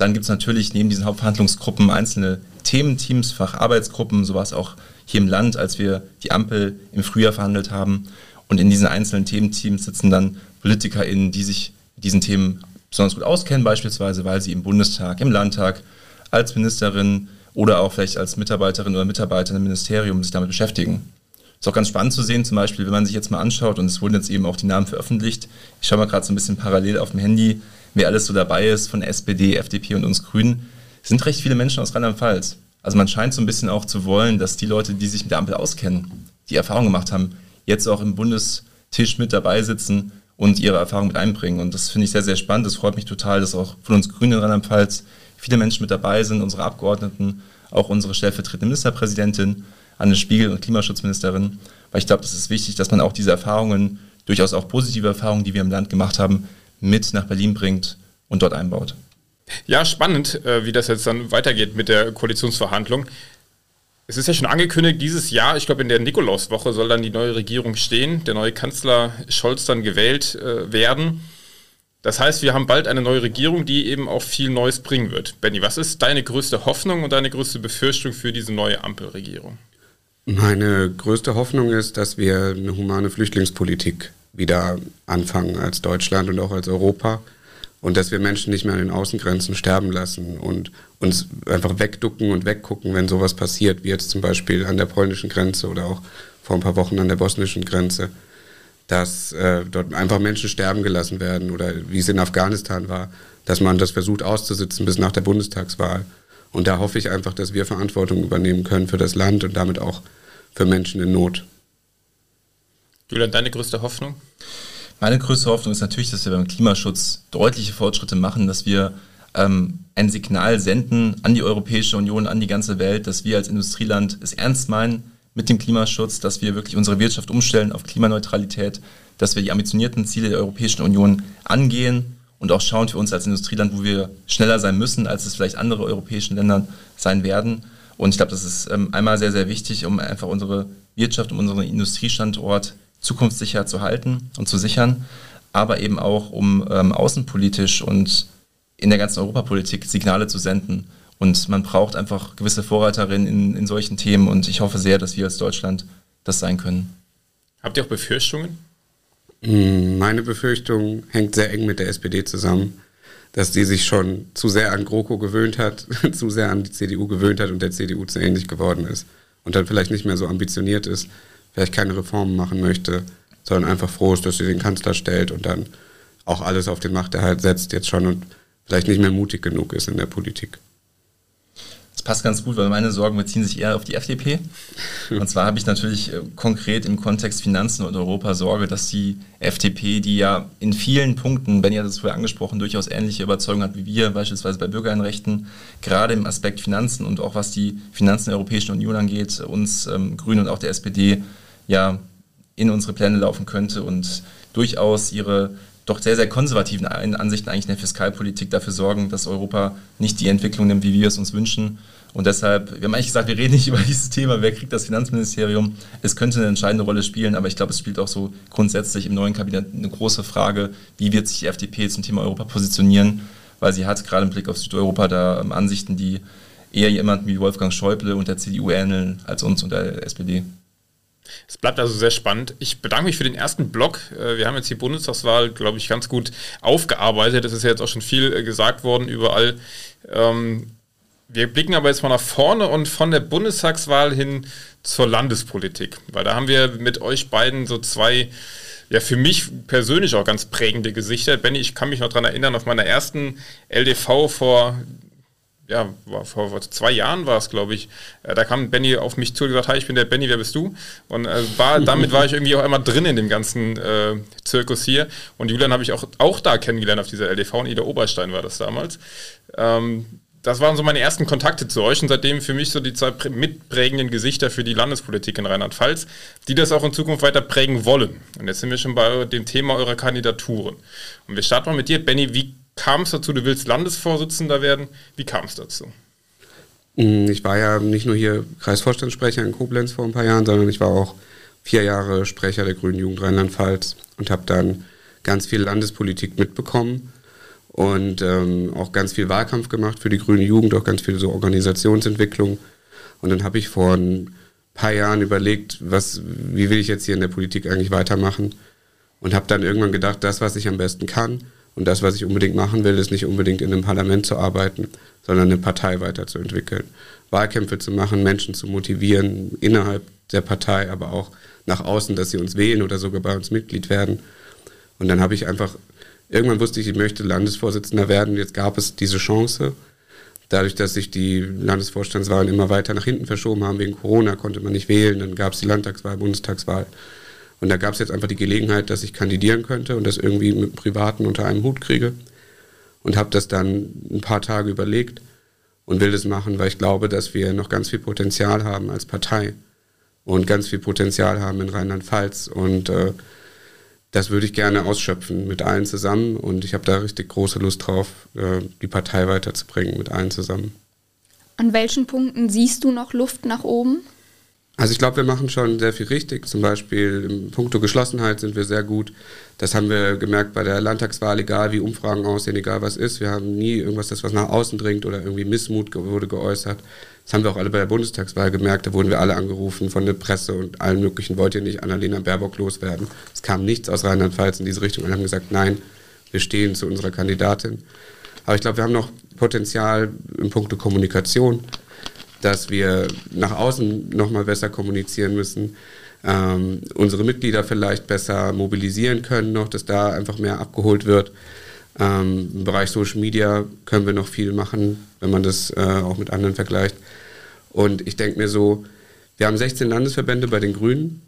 Dann gibt es natürlich neben diesen Hauptverhandlungsgruppen einzelne Thementeams, Facharbeitsgruppen, so war es auch hier im Land, als wir die Ampel im Frühjahr verhandelt haben. Und in diesen einzelnen Thementeams sitzen dann PolitikerInnen, die sich mit diesen Themen besonders gut auskennen, beispielsweise, weil sie im Bundestag, im Landtag, als Ministerin oder auch vielleicht als Mitarbeiterin oder Mitarbeiter im Ministerium sich damit beschäftigen. Ist auch ganz spannend zu sehen, zum Beispiel, wenn man sich jetzt mal anschaut, und es wurden jetzt eben auch die Namen veröffentlicht. Ich schaue mal gerade so ein bisschen parallel auf dem Handy, wer alles so dabei ist von SPD, FDP und uns Grünen sind recht viele Menschen aus Rheinland-Pfalz. Also man scheint so ein bisschen auch zu wollen, dass die Leute, die sich mit der Ampel auskennen, die Erfahrung gemacht haben, jetzt auch im Bundestisch mit dabei sitzen und ihre Erfahrung mit einbringen. Und das finde ich sehr, sehr spannend. Das freut mich total, dass auch von uns Grünen in Rheinland-Pfalz viele Menschen mit dabei sind, unsere Abgeordneten, auch unsere stellvertretende Ministerpräsidentin, Anne Spiegel und Klimaschutzministerin. Weil ich glaube, es ist wichtig, dass man auch diese Erfahrungen, durchaus auch positive Erfahrungen, die wir im Land gemacht haben, mit nach Berlin bringt und dort einbaut. Ja, spannend, äh, wie das jetzt dann weitergeht mit der Koalitionsverhandlung. Es ist ja schon angekündigt, dieses Jahr, ich glaube in der Nikolauswoche soll dann die neue Regierung stehen, der neue Kanzler Scholz dann gewählt äh, werden. Das heißt, wir haben bald eine neue Regierung, die eben auch viel Neues bringen wird. Benny, was ist deine größte Hoffnung und deine größte Befürchtung für diese neue Ampelregierung? Meine größte Hoffnung ist, dass wir eine humane Flüchtlingspolitik wieder anfangen als Deutschland und auch als Europa und dass wir Menschen nicht mehr an den Außengrenzen sterben lassen und uns einfach wegducken und weggucken, wenn sowas passiert, wie jetzt zum Beispiel an der polnischen Grenze oder auch vor ein paar Wochen an der bosnischen Grenze, dass äh, dort einfach Menschen sterben gelassen werden oder wie es in Afghanistan war, dass man das versucht auszusitzen bis nach der Bundestagswahl. Und da hoffe ich einfach, dass wir Verantwortung übernehmen können für das Land und damit auch für Menschen in Not. Julian, deine größte Hoffnung? Meine größte Hoffnung ist natürlich, dass wir beim Klimaschutz deutliche Fortschritte machen, dass wir ähm, ein Signal senden an die Europäische Union, an die ganze Welt, dass wir als Industrieland es ernst meinen mit dem Klimaschutz, dass wir wirklich unsere Wirtschaft umstellen auf Klimaneutralität, dass wir die ambitionierten Ziele der Europäischen Union angehen und auch schauen für uns als Industrieland, wo wir schneller sein müssen, als es vielleicht andere europäischen Länder sein werden. Und ich glaube, das ist ähm, einmal sehr, sehr wichtig, um einfach unsere Wirtschaft, um unseren Industriestandort zukunftssicher zu halten und zu sichern, aber eben auch, um ähm, außenpolitisch und in der ganzen Europapolitik Signale zu senden. Und man braucht einfach gewisse Vorreiterinnen in, in solchen Themen und ich hoffe sehr, dass wir als Deutschland das sein können. Habt ihr auch Befürchtungen? Hm, meine Befürchtung hängt sehr eng mit der SPD zusammen, dass die sich schon zu sehr an GroKo gewöhnt hat, *laughs* zu sehr an die CDU gewöhnt hat und der CDU zu ähnlich geworden ist und dann vielleicht nicht mehr so ambitioniert ist, vielleicht keine Reformen machen möchte, sondern einfach froh ist, dass sie den Kanzler stellt und dann auch alles auf den Machterhalt setzt jetzt schon und vielleicht nicht mehr mutig genug ist in der Politik. Das passt ganz gut, weil meine Sorgen beziehen sich eher auf die FDP. Und zwar habe ich natürlich äh, konkret im Kontext Finanzen und Europa Sorge, dass die FDP, die ja in vielen Punkten, Benny hat es vorher angesprochen, durchaus ähnliche Überzeugungen hat wie wir, beispielsweise bei Bürgerrechten, gerade im Aspekt Finanzen und auch was die Finanzen der Europäischen Union angeht, uns ähm, Grünen und auch der SPD ja in unsere Pläne laufen könnte und durchaus ihre doch sehr, sehr konservativen Ansichten eigentlich in der Fiskalpolitik dafür sorgen, dass Europa nicht die Entwicklung nimmt, wie wir es uns wünschen. Und deshalb, wir haben eigentlich gesagt, wir reden nicht *laughs* über dieses Thema, wer kriegt das Finanzministerium. Es könnte eine entscheidende Rolle spielen, aber ich glaube, es spielt auch so grundsätzlich im neuen Kabinett eine große Frage, wie wird sich die FDP zum Thema Europa positionieren, weil sie hat gerade im Blick auf Südeuropa da ähm, Ansichten, die eher jemanden wie Wolfgang Schäuble und der CDU ähneln als uns und der SPD. Es bleibt also sehr spannend. Ich bedanke mich für den ersten Blog. Äh, wir haben jetzt die Bundestagswahl, glaube ich, ganz gut aufgearbeitet. Es ist ja jetzt auch schon viel äh, gesagt worden überall. Ähm, wir blicken aber jetzt mal nach vorne und von der Bundestagswahl hin zur Landespolitik, weil da haben wir mit euch beiden so zwei ja für mich persönlich auch ganz prägende Gesichter. Benny, ich kann mich noch daran erinnern, auf meiner ersten LDV vor ja, vor, vor, zwei Jahren war es, glaube ich. Äh, da kam Benny auf mich zu und gesagt, hi, ich bin der Benny, wer bist du? Und äh, war, *laughs* damit war ich irgendwie auch einmal drin in dem ganzen äh, Zirkus hier. Und Julian habe ich auch, auch da kennengelernt auf dieser LDV und Ida Oberstein war das damals. Ähm, das waren so meine ersten Kontakte zu euch und seitdem für mich so die zwei mitprägenden Gesichter für die Landespolitik in Rheinland-Pfalz, die das auch in Zukunft weiter prägen wollen. Und jetzt sind wir schon bei dem Thema eurer Kandidaturen. Und wir starten mal mit dir, Benny. Wie kam es dazu, du willst Landesvorsitzender werden. Wie kam es dazu? Mm, ich war ja nicht nur hier Kreisvorstandssprecher in Koblenz vor ein paar Jahren, sondern ich war auch vier Jahre Sprecher der Grünen Jugend Rheinland-Pfalz und habe dann ganz viel Landespolitik mitbekommen und ähm, auch ganz viel Wahlkampf gemacht für die Grüne Jugend, auch ganz viel so Organisationsentwicklung. Und dann habe ich vor ein paar Jahren überlegt, was, wie will ich jetzt hier in der Politik eigentlich weitermachen und habe dann irgendwann gedacht, das, was ich am besten kann, und das, was ich unbedingt machen will, ist nicht unbedingt in einem Parlament zu arbeiten, sondern eine Partei weiterzuentwickeln. Wahlkämpfe zu machen, Menschen zu motivieren, innerhalb der Partei, aber auch nach außen, dass sie uns wählen oder sogar bei uns Mitglied werden. Und dann habe ich einfach, irgendwann wusste ich, ich möchte Landesvorsitzender werden. Jetzt gab es diese Chance. Dadurch, dass sich die Landesvorstandswahlen immer weiter nach hinten verschoben haben wegen Corona, konnte man nicht wählen. Dann gab es die Landtagswahl, Bundestagswahl. Und da gab es jetzt einfach die Gelegenheit, dass ich kandidieren könnte und das irgendwie mit Privaten unter einem Hut kriege. Und habe das dann ein paar Tage überlegt und will das machen, weil ich glaube, dass wir noch ganz viel Potenzial haben als Partei und ganz viel Potenzial haben in Rheinland-Pfalz. Und äh, das würde ich gerne ausschöpfen mit allen zusammen. Und ich habe da richtig große Lust drauf, äh, die Partei weiterzubringen mit allen zusammen. An welchen Punkten siehst du noch Luft nach oben? Also ich glaube, wir machen schon sehr viel richtig. Zum Beispiel im Punkto Geschlossenheit sind wir sehr gut. Das haben wir gemerkt bei der Landtagswahl, egal wie Umfragen aussehen, egal was ist. Wir haben nie irgendwas, das was nach außen dringt oder irgendwie Missmut wurde geäußert. Das haben wir auch alle bei der Bundestagswahl gemerkt. Da wurden wir alle angerufen von der Presse und allen möglichen, wollt ihr nicht Annalena Baerbock loswerden. Es kam nichts aus Rheinland-Pfalz in diese Richtung. Alle haben gesagt, nein, wir stehen zu unserer Kandidatin. Aber ich glaube, wir haben noch Potenzial in puncto Kommunikation dass wir nach außen nochmal besser kommunizieren müssen, ähm, unsere Mitglieder vielleicht besser mobilisieren können, noch, dass da einfach mehr abgeholt wird. Ähm, Im Bereich Social Media können wir noch viel machen, wenn man das äh, auch mit anderen vergleicht. Und ich denke mir so, wir haben 16 Landesverbände bei den Grünen.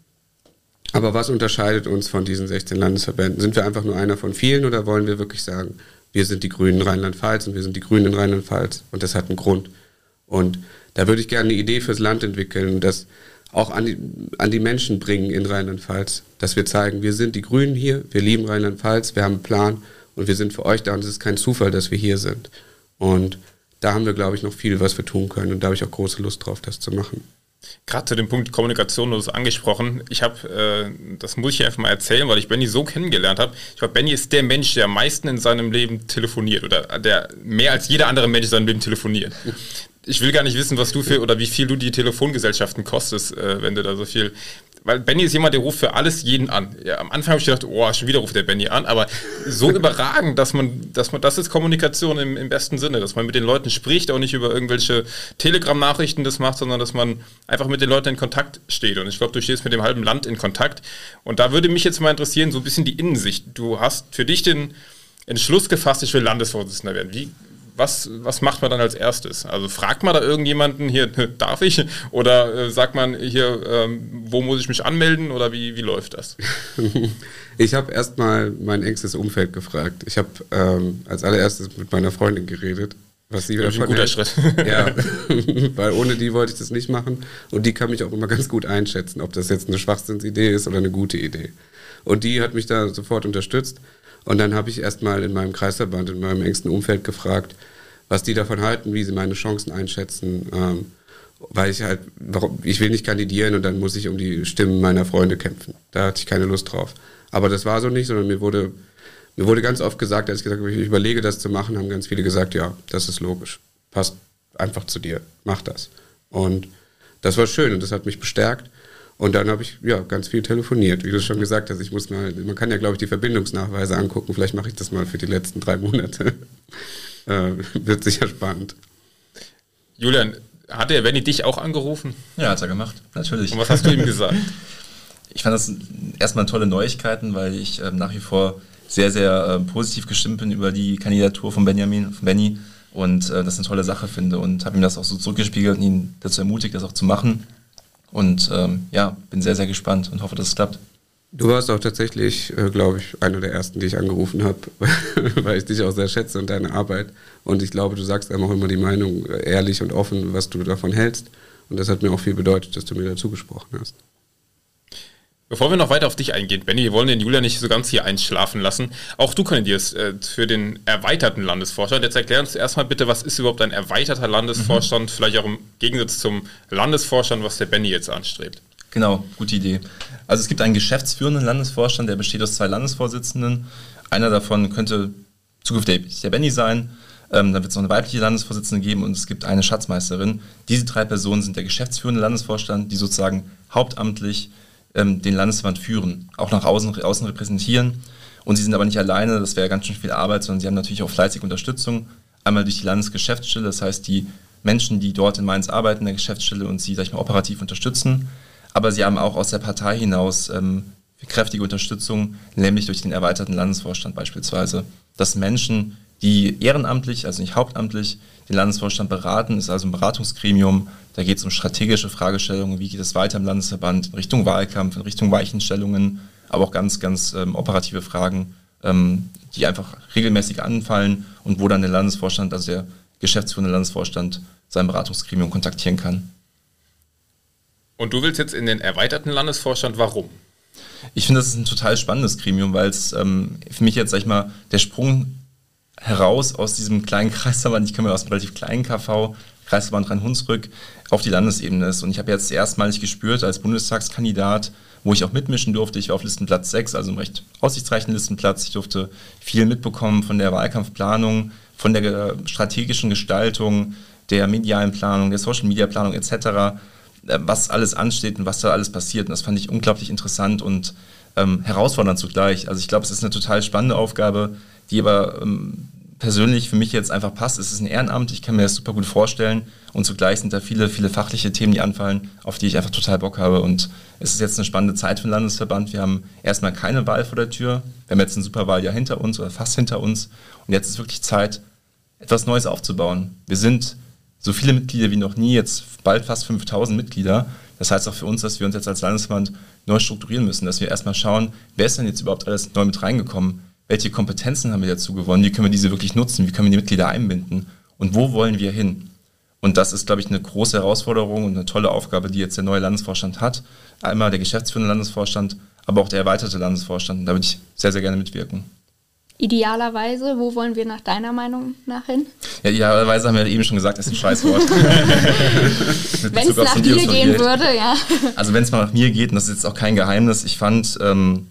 Aber was unterscheidet uns von diesen 16 Landesverbänden? Sind wir einfach nur einer von vielen oder wollen wir wirklich sagen, wir sind die Grünen in Rheinland-Pfalz und wir sind die Grünen in Rheinland-Pfalz und das hat einen Grund. Und da würde ich gerne eine Idee fürs Land entwickeln, das auch an die, an die Menschen bringen in Rheinland-Pfalz, dass wir zeigen, wir sind die Grünen hier, wir lieben Rheinland-Pfalz, wir haben einen Plan und wir sind für euch da und es ist kein Zufall, dass wir hier sind. Und da haben wir, glaube ich, noch viel, was wir tun können und da habe ich auch große Lust drauf, das zu machen. Gerade zu dem Punkt Kommunikation, du hast angesprochen. Ich habe, äh, das muss ich einfach mal erzählen, weil ich Benny so kennengelernt habe. Ich glaube, Benny ist der Mensch, der am meisten in seinem Leben telefoniert oder der mehr als jeder andere Mensch in seinem Leben telefoniert ich will gar nicht wissen, was du für oder wie viel du die Telefongesellschaften kostest, äh, wenn du da so viel. Weil Benny ist jemand, der ruft für alles jeden an. Ja, am Anfang habe ich gedacht, oh, schon wieder ruft der Benny an, aber so *laughs* überragend, dass man, dass man, das ist Kommunikation im, im besten Sinne, dass man mit den Leuten spricht, auch nicht über irgendwelche Telegram-Nachrichten das macht, sondern dass man einfach mit den Leuten in Kontakt steht. Und ich glaube, du stehst mit dem halben Land in Kontakt. Und da würde mich jetzt mal interessieren, so ein bisschen die Innensicht. Du hast für dich den Entschluss gefasst, ich will Landesvorsitzender werden. Wie, was, was macht man dann als erstes? Also fragt man da irgendjemanden hier, *laughs* darf ich? Oder äh, sagt man hier, ähm, wo muss ich mich anmelden? Oder wie, wie läuft das? *laughs* Ich habe erstmal mein engstes Umfeld gefragt. Ich habe ähm, als allererstes mit meiner Freundin geredet. Was sie das ist ein guter hält. Schritt. *laughs* Ja, weil ohne die wollte ich das nicht machen. Und die kann mich auch immer ganz gut einschätzen, ob das jetzt eine Schwachsinnsidee ist oder eine gute Idee. Und die hat mich da sofort unterstützt. Und dann habe ich erstmal in meinem Kreisverband, in meinem engsten Umfeld gefragt, was die davon halten, wie sie meine Chancen einschätzen. Ähm, weil ich halt, ich will nicht kandidieren und dann muss ich um die Stimmen meiner Freunde kämpfen. Da hatte ich keine Lust drauf. Aber das war so nicht, sondern mir wurde, mir wurde ganz oft gesagt, als ich gesagt habe, ich überlege das zu machen, haben ganz viele gesagt, ja, das ist logisch. Passt einfach zu dir. Mach das. Und das war schön und das hat mich bestärkt. Und dann habe ich ja ganz viel telefoniert, wie du schon gesagt hast. Ich muss mal, man kann ja glaube ich die Verbindungsnachweise angucken. Vielleicht mache ich das mal für die letzten drei Monate. *laughs* äh, wird sicher spannend. Julian, hat der Benny dich auch angerufen? Ja, hat er gemacht, natürlich. Und was hast du ihm gesagt? *laughs* ich fand das erstmal tolle Neuigkeiten, weil ich ähm, nach wie vor sehr, sehr äh, positiv gestimmt bin über die Kandidatur von Benjamin, von Benny und äh, das eine tolle Sache finde und habe ihm das auch so zurückgespiegelt und ihn dazu ermutigt, das auch zu machen. Und ähm, ja, bin sehr, sehr gespannt und hoffe, dass es klappt. Du warst auch tatsächlich, äh, glaube ich, einer der ersten, die ich angerufen habe, *laughs* weil ich dich auch sehr schätze und deine Arbeit. Und ich glaube, du sagst einem auch immer die Meinung äh, ehrlich und offen, was du davon hältst. Und das hat mir auch viel bedeutet, dass du mir dazu gesprochen hast. Bevor wir noch weiter auf dich eingehen, Benny, wir wollen den Julia nicht so ganz hier einschlafen lassen. Auch du kandidierst äh, für den erweiterten Landesvorstand. Jetzt erklär uns erstmal bitte, was ist überhaupt ein erweiterter Landesvorstand? Mhm. Vielleicht auch im Gegensatz zum Landesvorstand, was der Benny jetzt anstrebt. Genau, gute Idee. Also es gibt einen geschäftsführenden Landesvorstand, der besteht aus zwei Landesvorsitzenden. Einer davon könnte zukünftig der Benny sein. Ähm, dann wird es noch eine weibliche Landesvorsitzende geben und es gibt eine Schatzmeisterin. Diese drei Personen sind der geschäftsführende Landesvorstand, die sozusagen hauptamtlich ähm, den Landesverband führen, auch nach außen, außen repräsentieren. Und sie sind aber nicht alleine, das wäre ganz schön viel Arbeit, sondern sie haben natürlich auch fleißig Unterstützung. Einmal durch die Landesgeschäftsstelle, das heißt die Menschen, die dort in Mainz arbeiten, in der Geschäftsstelle und sie, sag ich mal, operativ unterstützen aber sie haben auch aus der Partei hinaus ähm, kräftige Unterstützung, nämlich durch den erweiterten Landesvorstand beispielsweise. Dass Menschen, die ehrenamtlich, also nicht hauptamtlich, den Landesvorstand beraten, ist also ein Beratungsgremium. Da geht es um strategische Fragestellungen, wie geht es weiter im Landesverband in Richtung Wahlkampf, in Richtung Weichenstellungen, aber auch ganz, ganz ähm, operative Fragen, ähm, die einfach regelmäßig anfallen und wo dann der Landesvorstand, also der geschäftsführende Landesvorstand, sein Beratungsgremium kontaktieren kann. Und du willst jetzt in den erweiterten Landesvorstand, warum? Ich finde, das ist ein total spannendes Gremium, weil es ähm, für mich jetzt, sag ich mal, der Sprung heraus aus diesem kleinen Kreisverband, ich komme aus einem relativ kleinen KV, Kreisverband Rhein-Hunsrück, auf die Landesebene ist. Und ich habe jetzt erstmalig gespürt als Bundestagskandidat, wo ich auch mitmischen durfte. Ich war auf Listenplatz 6, also einem recht aussichtsreichen Listenplatz. Ich durfte viel mitbekommen von der Wahlkampfplanung, von der strategischen Gestaltung, der medialen Planung, der Social-Media-Planung etc., äh, was alles ansteht und was da alles passiert. Und das fand ich unglaublich interessant und ähm, herausfordernd zugleich. Also ich glaube, es ist eine total spannende Aufgabe, die aber ähm, persönlich für mich jetzt einfach passt. Es ist ein Ehrenamt, ich kann mir das super gut vorstellen und zugleich sind da viele, viele fachliche Themen, die anfallen, auf die ich einfach total Bock habe und es ist jetzt eine spannende Zeit für den Landesverband. Wir haben erstmal keine Wahl vor der Tür, wir haben jetzt ein Superwahljahr hinter uns oder fast hinter uns und jetzt ist wirklich Zeit, etwas Neues aufzubauen. Wir sind so viele Mitglieder wie noch nie, jetzt bald fast 5000 Mitglieder. Das heißt auch für uns, dass wir uns jetzt als Landesverband neu strukturieren müssen, dass wir erstmal schauen, wer ist denn jetzt überhaupt alles neu mit reingekommen? Welche Kompetenzen haben wir dazu gewonnen, wie können wir diese wirklich nutzen, wie können wir die Mitglieder einbinden und wo wollen wir hin. Und das ist, glaube ich, eine große Herausforderung und eine tolle Aufgabe, die jetzt der neue Landesvorstand hat. Einmal der geschäftsführende Landesvorstand, aber auch der erweiterte Landesvorstand. Da würde ich sehr, sehr gerne mitwirken. Idealerweise, wo wollen wir nach deiner Meinung nach hin? Ja, idealerweise haben wir eben schon gesagt, das ist ein Scheißwort. *laughs* wenn es nach dir gehen würde, ja. Also wenn es mal nach mir geht, und das ist jetzt auch kein Geheimnis, ich fand ähm,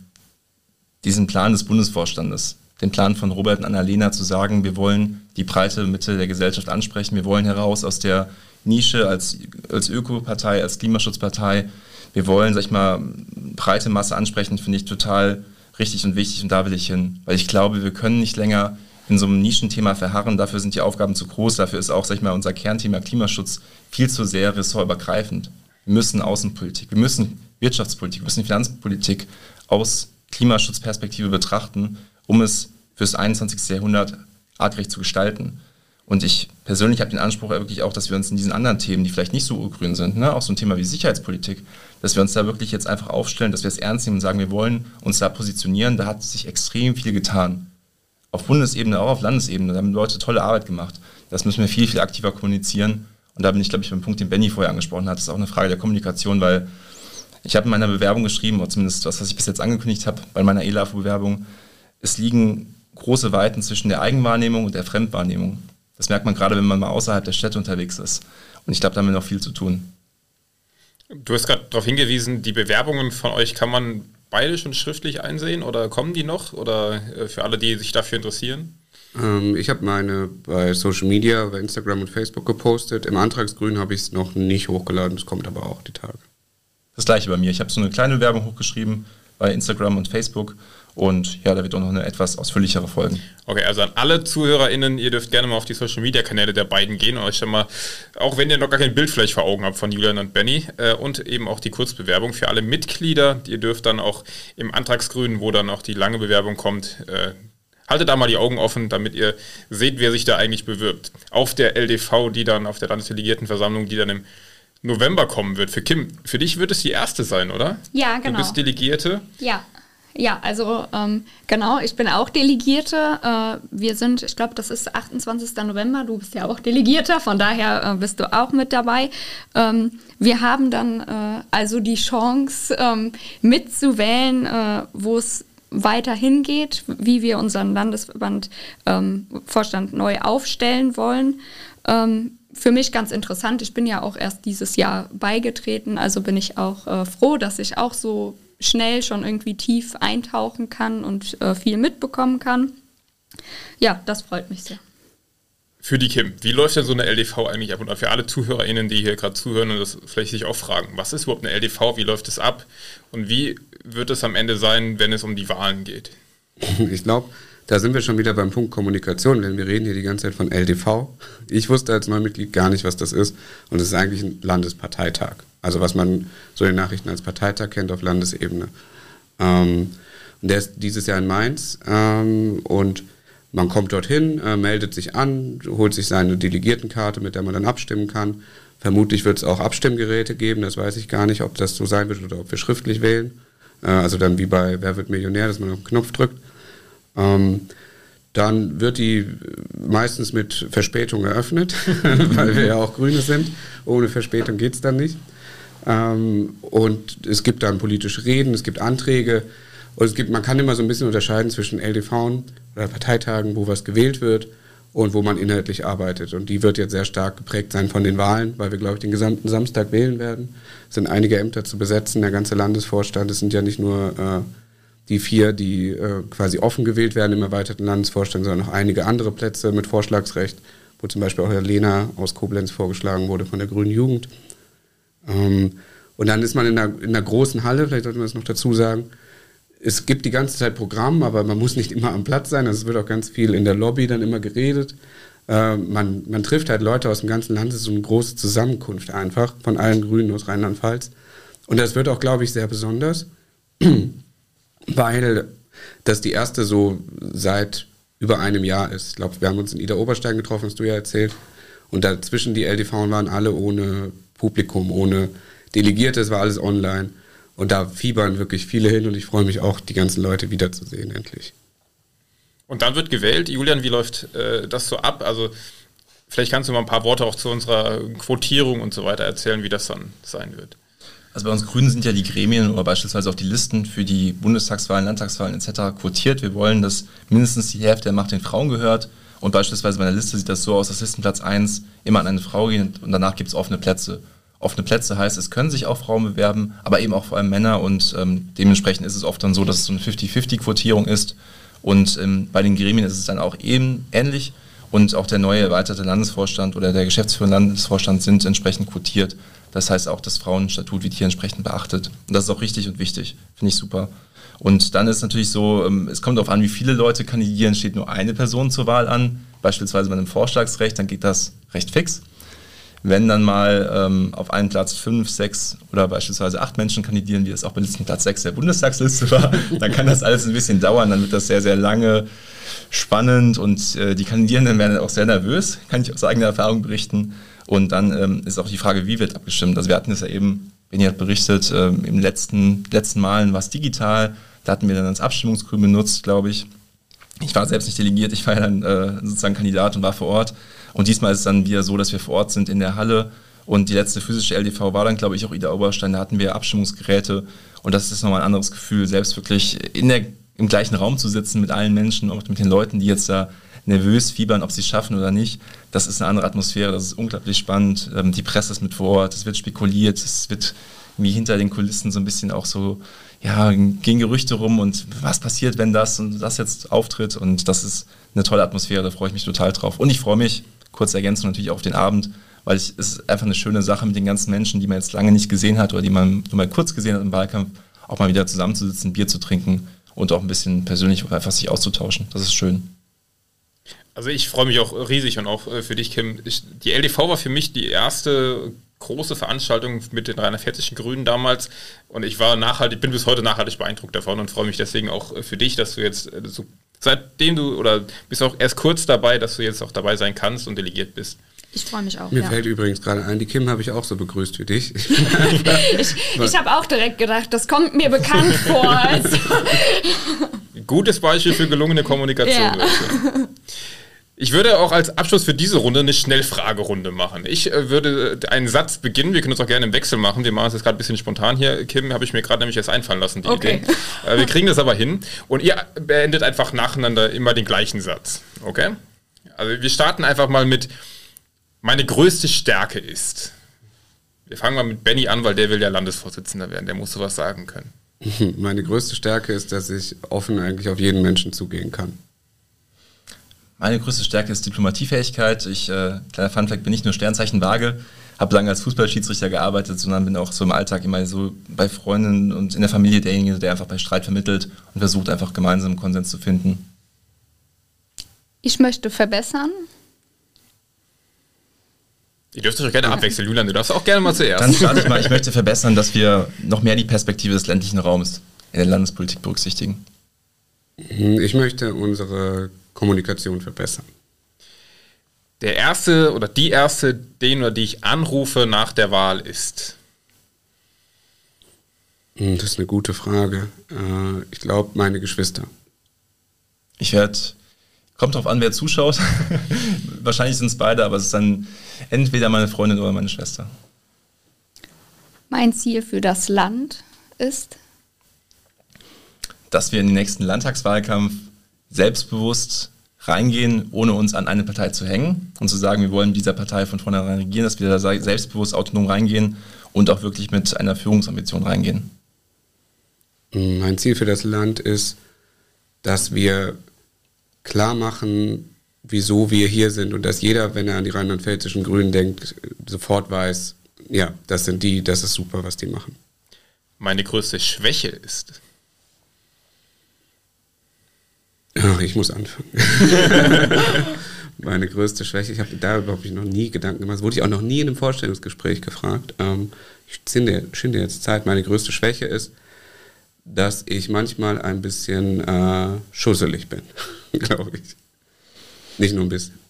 diesen Plan des Bundesvorstandes, den Plan von Robert und Annalena zu sagen, wir wollen die breite Mitte der Gesellschaft ansprechen, wir wollen heraus aus der Nische als, als Ökopartei, als Klimaschutzpartei, wir wollen, sag ich mal, breite Masse ansprechen, finde ich total richtig und wichtig und da will ich hin, weil ich glaube, wir können nicht länger in so einem Nischenthema verharren, dafür sind die Aufgaben zu groß, dafür ist auch, sag ich mal, unser Kernthema Klimaschutz viel zu sehr ressortübergreifend. Wir müssen Außenpolitik, wir müssen Wirtschaftspolitik, wir müssen Finanzpolitik aus Klimaschutzperspektive betrachten, um es fürs 21. Jahrhundert artgerecht zu gestalten. Und ich persönlich habe den Anspruch wirklich auch, dass wir uns in diesen anderen Themen, die vielleicht nicht so urgrün sind, ne, auch so ein Thema wie Sicherheitspolitik, dass wir uns da wirklich jetzt einfach aufstellen, dass wir es ernst nehmen und sagen, wir wollen uns da positionieren. Da hat sich extrem viel getan. Auf Bundesebene, auch auf Landesebene. Da haben Leute tolle Arbeit gemacht. Das müssen wir viel, viel aktiver kommunizieren. Und da bin ich, glaube ich, beim Punkt, den Benny vorher angesprochen hat. Das ist auch eine Frage der Kommunikation, weil ich habe in meiner Bewerbung geschrieben, oder zumindest das, was ich bis jetzt angekündigt habe, bei meiner ELAF-Bewerbung, es liegen große Weiten zwischen der Eigenwahrnehmung und der Fremdwahrnehmung. Das merkt man gerade, wenn man mal außerhalb der Städte unterwegs ist. Und ich glaube, da haben wir noch viel zu tun. Du hast gerade darauf hingewiesen, die Bewerbungen von euch kann man beide schon schriftlich einsehen oder kommen die noch? Oder äh, für alle, die sich dafür interessieren? Ähm, ich habe meine bei Social Media, bei Instagram und Facebook gepostet. Im Antragsgrün habe ich es noch nicht hochgeladen, das kommt aber auch die Tage. Das gleiche bei mir. Ich habe so eine kleine Werbung hochgeschrieben bei Instagram und Facebook. Und ja, da wird auch noch eine etwas ausführlichere folgen. Okay, also an alle ZuhörerInnen, ihr dürft gerne mal auf die Social Media Kanäle der beiden gehen und euch schon mal, auch wenn ihr noch gar kein Bild vielleicht vor Augen habt von Julian und Benny, äh, und eben auch die Kurzbewerbung für alle Mitglieder. Ihr dürft dann auch im Antragsgrünen, wo dann auch die lange Bewerbung kommt, äh, haltet da mal die Augen offen, damit ihr seht, wer sich da eigentlich bewirbt. Auf der LDV, die dann auf der Landesdelegiertenversammlung, die dann im November kommen wird. Für Kim, für dich wird es die erste sein, oder? Ja, genau. Du bist Delegierte. Ja. Ja, also ähm, genau, ich bin auch Delegierte. Äh, wir sind, ich glaube, das ist 28. November, du bist ja auch Delegierter, von daher äh, bist du auch mit dabei. Ähm, wir haben dann äh, also die Chance ähm, mitzuwählen, äh, wo es weiter hingeht, wie wir unseren Landesverband ähm, Vorstand neu aufstellen wollen. Ähm, für mich ganz interessant. Ich bin ja auch erst dieses Jahr beigetreten, also bin ich auch äh, froh, dass ich auch so schnell schon irgendwie tief eintauchen kann und äh, viel mitbekommen kann. Ja, das freut mich sehr. Für die Kim, wie läuft denn so eine LDV eigentlich ab? Und für alle ZuhörerInnen, die hier gerade zuhören und das vielleicht sich auch fragen, was ist überhaupt eine LDV, wie läuft es ab und wie wird es am Ende sein, wenn es um die Wahlen geht? *laughs* Ich glaube, da sind wir schon wieder beim Punkt Kommunikation, denn wir reden hier die ganze Zeit von LDV. Ich wusste als Neumitglied gar nicht, was das ist. Und es ist eigentlich ein Landesparteitag. Also was man so in den Nachrichten als Parteitag kennt auf Landesebene. Ähm, der ist dieses Jahr in Mainz. Ähm, und man kommt dorthin, äh, meldet sich an, holt sich seine Delegiertenkarte, mit der man dann abstimmen kann. Vermutlich wird es auch Abstimmgeräte geben, das weiß ich gar nicht, ob das so sein wird oder ob wir schriftlich wählen. Äh, also dann wie bei Wer wird Millionär, dass man auf den Knopf drückt. Ähm, dann wird die meistens mit Verspätung eröffnet, *laughs* weil wir ja auch Grüne sind. Ohne Verspätung geht es dann nicht. Ähm, und es gibt dann politische Reden, es gibt Anträge. Und es gibt, man kann immer so ein bisschen unterscheiden zwischen LDV oder Parteitagen, wo was gewählt wird und wo man inhaltlich arbeitet. Und die wird jetzt sehr stark geprägt sein von den Wahlen, weil wir, glaube ich, den gesamten Samstag wählen werden. Es sind einige Ämter zu besetzen, der ganze Landesvorstand. Es sind ja nicht nur äh, die vier, die äh, quasi offen gewählt werden im erweiterten Landesvorstand, sondern auch einige andere Plätze mit Vorschlagsrecht, wo zum Beispiel auch Herr Lehner aus Koblenz vorgeschlagen wurde von der Grünen Jugend. Ähm, und dann ist man in einer, in einer großen Halle, vielleicht sollte man das noch dazu sagen, es gibt die ganze Zeit Programm, aber man muss nicht immer am Platz sein. Also es wird auch ganz viel in der Lobby dann immer geredet. Äh, man, man trifft halt Leute aus dem ganzen Land. Es ist so eine große Zusammenkunft einfach von allen Grünen aus Rheinland-Pfalz. Und das wird auch, glaube ich, sehr besonders, weil das die erste so seit über einem Jahr ist. Ich glaube, wir haben uns in Ida Oberstein getroffen, hast du ja erzählt. Und dazwischen die LDV waren alle ohne Publikum, ohne Delegierte, es war alles online. Und da fiebern wirklich viele hin und ich freue mich auch, die ganzen Leute wiederzusehen, endlich. Und dann wird gewählt. Julian, wie läuft äh, das so ab? Also, vielleicht kannst du mal ein paar Worte auch zu unserer Quotierung und so weiter erzählen, wie das dann sein wird. Also bei uns Grünen sind ja die Gremien oder beispielsweise auch die Listen für die Bundestagswahlen, Landtagswahlen etc. quotiert. Wir wollen, dass mindestens die Hälfte der Macht den Frauen gehört. Und beispielsweise bei der Liste sieht das so aus, dass Listenplatz 1 immer an eine Frau geht und danach gibt es offene Plätze. Offene Plätze heißt, es können sich auch Frauen bewerben, aber eben auch vor allem Männer und ähm, dementsprechend ist es oft dann so, dass es so eine 50-50-Quotierung ist. Und ähm, bei den Gremien ist es dann auch eben ähnlich und auch der neue erweiterte Landesvorstand oder der geschäftsführende Landesvorstand sind entsprechend quotiert. Das heißt auch, das Frauenstatut wird hier entsprechend beachtet. Und das ist auch richtig und wichtig. Finde ich super. Und dann ist natürlich so, ähm, es kommt darauf an, wie viele Leute kandidieren, steht nur eine Person zur Wahl an, beispielsweise bei einem Vorschlagsrecht, dann geht das recht fix. Wenn dann mal ähm, auf einen Platz fünf, sechs oder beispielsweise acht Menschen kandidieren, wie es auch bei Listenplatz sechs der Bundestagsliste war, *laughs* dann kann das alles ein bisschen dauern, dann wird das sehr, sehr lange spannend und äh, die Kandidierenden werden auch sehr nervös, kann ich aus eigener Erfahrung berichten. Und dann ähm, ist auch die Frage, wie wird abgestimmt. Also wir hatten es ja eben, Benny hat berichtet, ähm, im letzten, letzten Malen war es digital, da hatten wir dann das Abstimmungsgrün benutzt, glaube ich. Ich war selbst nicht delegiert, ich war ja dann äh, sozusagen Kandidat und war vor Ort. Und diesmal ist es dann wieder so, dass wir vor Ort sind in der Halle. Und die letzte physische LDV war dann, glaube ich, auch Ida Oberstein. Da hatten wir Abstimmungsgeräte. Und das ist nochmal ein anderes Gefühl, selbst wirklich in der, im gleichen Raum zu sitzen mit allen Menschen, auch mit den Leuten, die jetzt da nervös fiebern, ob sie es schaffen oder nicht. Das ist eine andere Atmosphäre, das ist unglaublich spannend. Ähm, die Presse ist mit vor Ort, es wird spekuliert, es wird wie hinter den Kulissen so ein bisschen auch so, ja, gehen Gerüchte rum und was passiert, wenn das und das jetzt auftritt. Und das ist eine tolle Atmosphäre, da freue ich mich total drauf. Und ich freue mich, kurze Ergänzung natürlich auf den Abend, weil es ist einfach eine schöne Sache mit den ganzen Menschen, die man jetzt lange nicht gesehen hat oder die man nur mal kurz gesehen hat im Wahlkampf, auch mal wieder zusammenzusitzen, Bier zu trinken und auch ein bisschen persönlich einfach sich auszutauschen. Das ist schön. Also ich freue mich auch riesig und auch äh, für dich, Kim. Ich, die LDV war für mich die erste große Veranstaltung mit den 340 Grünen damals und ich war nachhaltig, bin bis heute nachhaltig beeindruckt davon und freue mich deswegen auch äh, für dich, dass du jetzt äh, so seitdem du oder bist auch erst kurz dabei, dass du jetzt auch dabei sein kannst und delegiert bist. Ich freue mich auch. Mir ja. fällt übrigens gerade ein, die Kim habe ich auch so begrüßt wie dich. *laughs* ich ich habe auch direkt gedacht, das kommt mir bekannt vor. Also. *laughs* Gutes Beispiel für gelungene Kommunikation. Ja. Ich würde auch als Abschluss für diese Runde eine Schnellfragerunde machen. Ich äh, würde einen Satz beginnen. Wir können uns auch gerne im Wechsel machen. Wir machen es jetzt gerade ein bisschen spontan hier. Kim, habe ich mir gerade nämlich erst einfallen lassen, die okay. Idee. Äh, wir kriegen das aber hin. Und ihr beendet einfach nacheinander immer den gleichen Satz. Okay? Also wir starten einfach mal mit meine größte Stärke ist. Wir fangen mal mit Benny an, weil der will ja Landesvorsitzender werden. Der muss sowas sagen können. *laughs* Meine größte Stärke ist, dass ich offen eigentlich auf jeden Menschen zugehen kann. Meine größte Stärke ist Diplomatiefähigkeit. Ich, äh, kleiner Funfact, bin nicht nur Sternzeichen Waage, habe lange als Fußballschiedsrichter gearbeitet, sondern bin auch so im Alltag immer so bei Freunden und in der Familie derjenige, der einfach bei Streit vermittelt und versucht einfach gemeinsam Konsens zu finden. Ich möchte verbessern. Ihr dürft euch gerne abwechseln, Julian. Du darfst auch gerne mal zuerst. Dann starte ich mal. Ich möchte verbessern, dass wir noch mehr die Perspektive des ländlichen Raums in der Landespolitik berücksichtigen. Ich möchte unsere Kommunikation verbessern? Der erste oder die erste, den oder die ich anrufe nach der Wahl ist. Hm, das ist eine gute Frage. Äh, ich glaube, meine Geschwister. Ich werde, kommt drauf an, wer zuschaut. *laughs* Wahrscheinlich sind es beide, aber es ist dann entweder meine Freundin oder meine Schwester. Mein Ziel für das Land ist, dass wir in den nächsten Landtagswahlkampf selbstbewusst reingehen, ohne uns an eine Partei zu hängen und zu sagen, wir wollen dieser Partei von vornherein regieren, dass wir da selbstbewusst autonom reingehen und auch wirklich mit einer Führungsambition reingehen. Mein Ziel für das Land ist, dass wir klar machen, wieso wir hier sind und dass jeder, wenn er an die rheinland-pfälzischen Grünen denkt, sofort weiß, ja, das sind die, das ist super, was die machen. Meine größte Schwäche ist. Ach, ich muss anfangen. *laughs* Meine größte Schwäche, ich habe darüber hab ich noch nie Gedanken gemacht, wurde ich auch noch nie in einem Vorstellungsgespräch gefragt. Ähm, ich schinde, schinde jetzt Zeit. Meine größte Schwäche ist, dass ich manchmal ein bisschen äh, schusselig bin, *laughs* glaube ich. Nicht nur ein bisschen.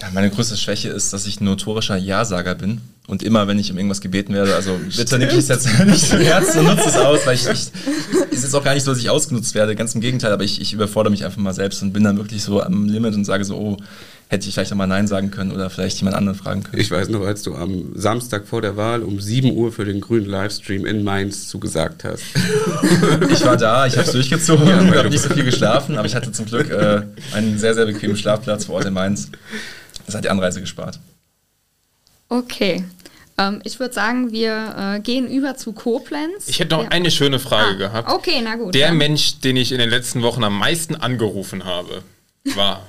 Ja, meine größte Schwäche ist, dass ich ein notorischer Ja-Sager bin. Und immer, wenn ich um irgendwas gebeten werde, also *laughs* bitte nehmt es jetzt nicht zum Herzen und nutze es aus, weil ich, ich ist jetzt auch gar nicht so, dass ich ausgenutzt werde, ganz im Gegenteil, aber ich, ich überfordere mich einfach mal selbst und bin dann wirklich so am Limit und sage so, oh, hätte ich vielleicht auch mal Nein sagen können oder vielleicht jemand anderen fragen können. Ich weiß noch, als du am Samstag vor der Wahl um 7 Uhr für den grünen Livestream in Mainz zugesagt hast. *laughs* ich war da, ich habe es durchgezogen, ja, habe nicht so viel geschlafen, aber ich hatte zum Glück äh, einen sehr, sehr bequemen Schlafplatz vor Ort in Mainz. Das hat die Anreise gespart. Okay. Ähm, ich würde sagen, wir äh, gehen über zu Koblenz. Ich hätte noch ja. eine schöne Frage ah, gehabt. Okay, na gut. Der ja. Mensch, den ich in den letzten Wochen am meisten angerufen habe, war.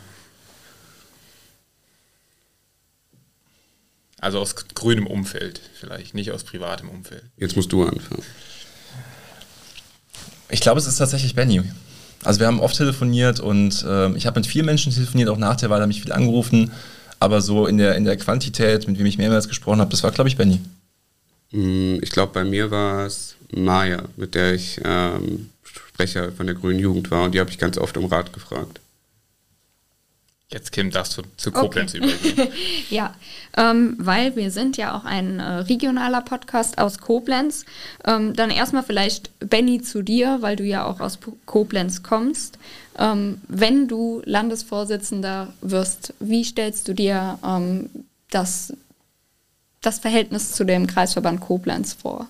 also aus grünem Umfeld, vielleicht, nicht aus privatem Umfeld. Jetzt musst du anfangen. Ich glaube, es ist tatsächlich Benny. Also wir haben oft telefoniert und äh, ich habe mit vielen Menschen telefoniert, auch nach der Wahl habe ich viel angerufen. Aber so in der, in der Quantität, mit wem ich mehrmals gesprochen habe, das war, glaube ich, Benny. Hm, ich glaube, bei mir war es Maya, mit der ich ähm, Sprecher von der Grünen Jugend war und die habe ich ganz oft um Rat gefragt. Jetzt Kim, darfst du zu Koblenz okay. übergehen. *laughs* ja, ähm, weil wir sind ja auch ein äh, regionaler Podcast aus Koblenz. Ähm, dann erstmal vielleicht Benny zu dir, weil du ja auch aus Koblenz kommst. Ähm, wenn du Landesvorsitzender wirst, wie stellst du dir ähm, das, das Verhältnis zu dem Kreisverband Koblenz vor?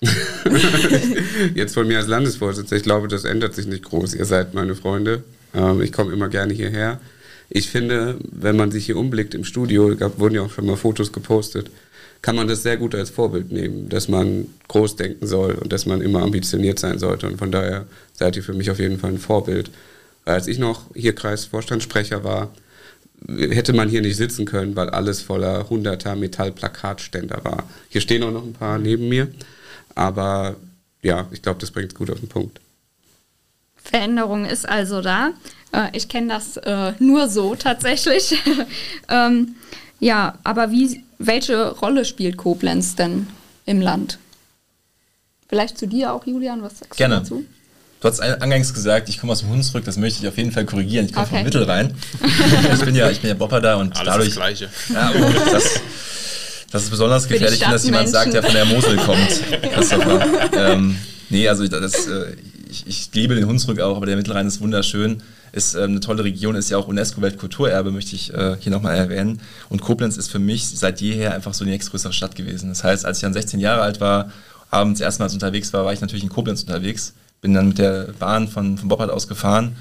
*laughs* Jetzt von mir als Landesvorsitzender, ich glaube, das ändert sich nicht groß. Ihr seid meine Freunde. Ähm, ich komme immer gerne hierher ich finde, wenn man sich hier umblickt im Studio, gab, wurden ja auch schon mal Fotos gepostet, kann man das sehr gut als Vorbild nehmen, dass man groß denken soll und dass man immer ambitioniert sein sollte. Und von daher seid ihr für mich auf jeden Fall ein Vorbild. Als ich noch hier Kreisvorstandssprecher war, hätte man hier nicht sitzen können, weil alles voller hunderter Metallplakatständer war. Hier stehen auch noch ein paar neben mir, aber ja, ich glaube, das bringt es gut auf den Punkt. Veränderung ist also da. Äh, ich kenne das äh, nur so tatsächlich. *laughs* ähm, ja, aber wie, welche Rolle spielt Koblenz denn im Land? Vielleicht zu dir auch, Julian, was sagst Gerne. du dazu? Du hast angangs gesagt, ich komme aus dem Hunsrück, das möchte ich auf jeden Fall korrigieren. Ich komme okay. vom Mittelrhein. *laughs* ich bin ja, ich bin ja Bopper da und Alles dadurch. Das Gleiche. Ja, oh, das, das ist besonders gefährlich, wenn das jemand sagt, der von der Mosel kommt. *laughs* ähm, nee, also das, äh, ich, ich liebe den Hunsrück auch, aber der Mittelrhein ist wunderschön. Ist äh, eine tolle Region, ist ja auch UNESCO-Weltkulturerbe, möchte ich äh, hier nochmal erwähnen. Und Koblenz ist für mich seit jeher einfach so die nächstgrößere Stadt gewesen. Das heißt, als ich dann 16 Jahre alt war, abends erstmals unterwegs war, war ich natürlich in Koblenz unterwegs. Bin dann mit der Bahn von, von Boppard aus gefahren.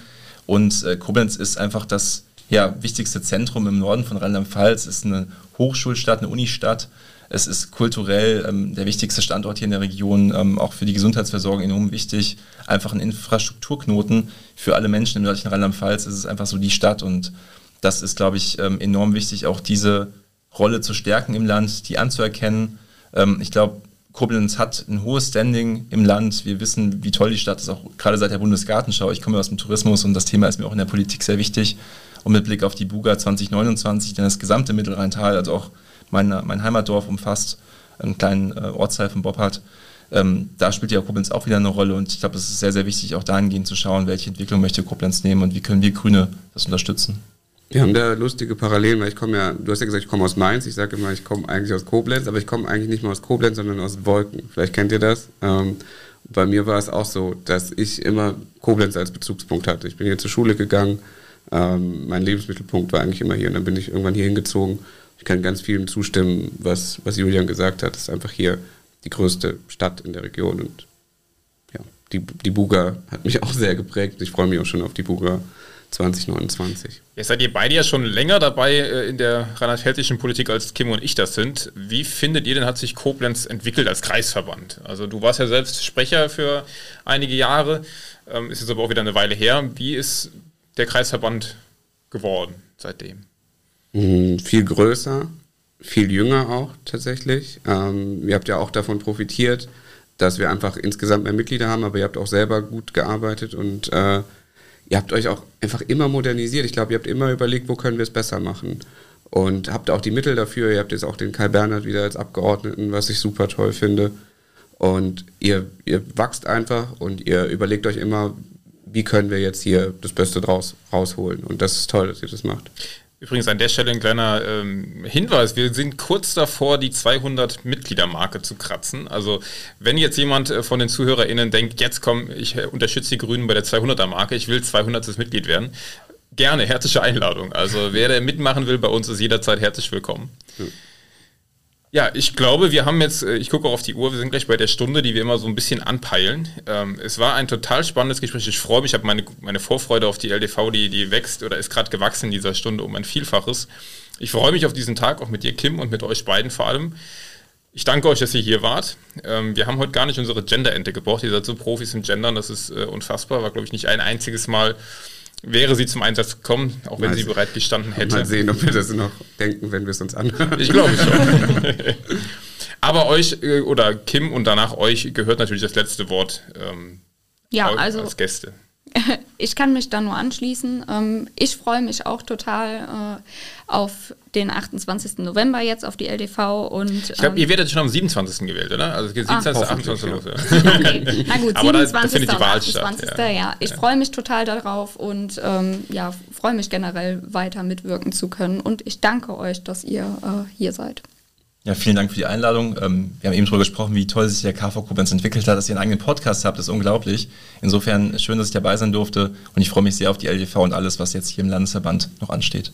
Und äh, Koblenz ist einfach das ja, wichtigste Zentrum im Norden von Rheinland-Pfalz. Ist eine Hochschulstadt, eine Unistadt. Es ist kulturell ähm, der wichtigste Standort hier in der Region, ähm, auch für die Gesundheitsversorgung enorm wichtig. Einfach ein Infrastrukturknoten für alle Menschen im nördlichen Rheinland-Pfalz. Es ist einfach so die Stadt und das ist, glaube ich, ähm, enorm wichtig, auch diese Rolle zu stärken im Land, die anzuerkennen. Ähm, ich glaube, Koblenz hat ein hohes Standing im Land. Wir wissen, wie toll die Stadt ist, auch gerade seit der Bundesgartenschau. Ich komme aus dem Tourismus und das Thema ist mir auch in der Politik sehr wichtig. Und mit Blick auf die Buga 2029, denn das gesamte Mittelrheintal, also auch meine, mein Heimatdorf umfasst, einen kleinen äh, Ortsteil von Boppard. Ähm, da spielt ja Koblenz auch wieder eine Rolle und ich glaube, es ist sehr, sehr wichtig, auch dahingehend zu schauen, welche Entwicklung möchte Koblenz nehmen und wie können wir Grüne das unterstützen. Wir haben da lustige Parallelen, weil ich komme ja, du hast ja gesagt, ich komme aus Mainz, ich sage immer, ich komme eigentlich aus Koblenz, aber ich komme eigentlich nicht mehr aus Koblenz, sondern aus Wolken. Vielleicht kennt ihr das. Ähm, bei mir war es auch so, dass ich immer Koblenz als Bezugspunkt hatte. Ich bin hier zur Schule gegangen, ähm, mein Lebensmittelpunkt war eigentlich immer hier und dann bin ich irgendwann hier hingezogen ich kann ganz vielem zustimmen, was, was Julian gesagt hat. Es ist einfach hier die größte Stadt in der Region und ja, die, die Buga hat mich *laughs* auch sehr geprägt. Ich freue mich auch schon auf die Buga 2029. Jetzt seid ihr beide ja schon länger dabei äh, in der rheinland-pfälzischen Politik, als Kim und ich das sind. Wie findet ihr denn, hat sich Koblenz entwickelt als Kreisverband? Also du warst ja selbst Sprecher für einige Jahre, ähm, ist jetzt aber auch wieder eine Weile her. Wie ist der Kreisverband geworden seitdem? Mhm, viel größer, viel jünger auch tatsächlich. Ähm, ihr habt ja auch davon profitiert, dass wir einfach insgesamt mehr Mitglieder haben, aber ihr habt auch selber gut gearbeitet und äh, ihr habt euch auch einfach immer modernisiert. Ich glaube, ihr habt immer überlegt, wo können wir es besser machen. Und habt auch die Mittel dafür. Ihr habt jetzt auch den Kai Bernhard wieder als Abgeordneten, was ich super toll finde. Und ihr, ihr wachst einfach und ihr überlegt euch immer, wie können wir jetzt hier das Beste draus rausholen. Und das ist toll, dass ihr das macht. Übrigens an der Stelle ein kleiner ähm, Hinweis. Wir sind kurz davor, die 200 Mitgliedermarke zu kratzen. Also wenn jetzt jemand äh, von den ZuhörerInnen denkt, jetzt komm, ich äh, unterstütze die Grünen bei der 200er Marke, ich will 200. Mitglied werden, gerne, herzliche Einladung. Also wer da mitmachen will bei uns, ist jederzeit herzlich willkommen. Mhm. Ja, ich glaube, wir haben jetzt, äh, ich gucke auch auf die Uhr, wir sind gleich bei der Stunde, die wir immer so ein bisschen anpeilen. Ähm, es war ein total spannendes Gespräch. Ich freue mich, ich habe meine, meine Vorfreude auf die LDV, die, die wächst oder ist gerade gewachsen in dieser Stunde um ein Vielfaches. Ich freue mich auf diesen Tag, auch mit dir, Kim, und mit euch beiden vor allem. Ich danke euch, dass ihr hier wart. Ähm, wir haben heute gar nicht unsere Gender-Ente gebraucht. Ihr seid so Profis im Gendern, das ist äh, unfassbar. War, glaube ich, nicht ein einziges Mal wäre sie zum Einsatz gekommen, auch wenn mal sie bereit gestanden hätte. Mal sehen, ob wir das noch denken, wenn wir es uns anhören. Ich glaube schon. *laughs* Aber euch äh, oder Kim und danach euch gehört natürlich das letzte Wort ähm, ja, also, als Gäste. *laughs* Ich kann mich da nur anschließen. Ähm, ich freue mich auch total äh, auf den 28. November jetzt, auf die LDV. Und, ich glaube, ihr ähm, werdet schon am 27. gewählt, oder? Also 27. Ah, 28. Ja. *laughs* Okay, na gut, 27. Da, und 28. Ja, ja. ich ja. freue mich total darauf und ähm, ja, freue mich generell weiter mitwirken zu können. Und ich danke euch, dass ihr äh, hier seid. Ja, vielen Dank für die Einladung. Ähm, wir haben eben darüber gesprochen, wie toll sich der KV Koblenz entwickelt hat, dass ihr einen eigenen Podcast habt. Das ist unglaublich. Insofern schön, dass ich dabei sein durfte und ich freue mich sehr auf die LDV und alles, was jetzt hier im Landesverband noch ansteht.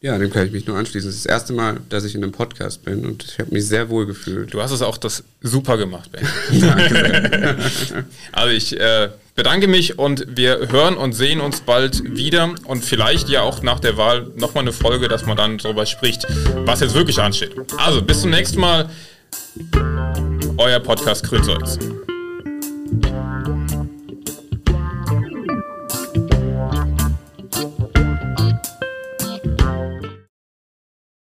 Ja, dem kann ich mich nur anschließen. Es ist das erste Mal, dass ich in einem Podcast bin und ich habe mich sehr wohl gefühlt. Du hast es auch das super gemacht, Ben. *laughs* Danke *laughs* also ich äh, bedanke mich und wir hören und sehen uns bald wieder und vielleicht ja auch nach der Wahl nochmal eine Folge, dass man dann darüber spricht, was jetzt wirklich ansteht. Also bis zum nächsten Mal. Euer Podcast Grünsolz.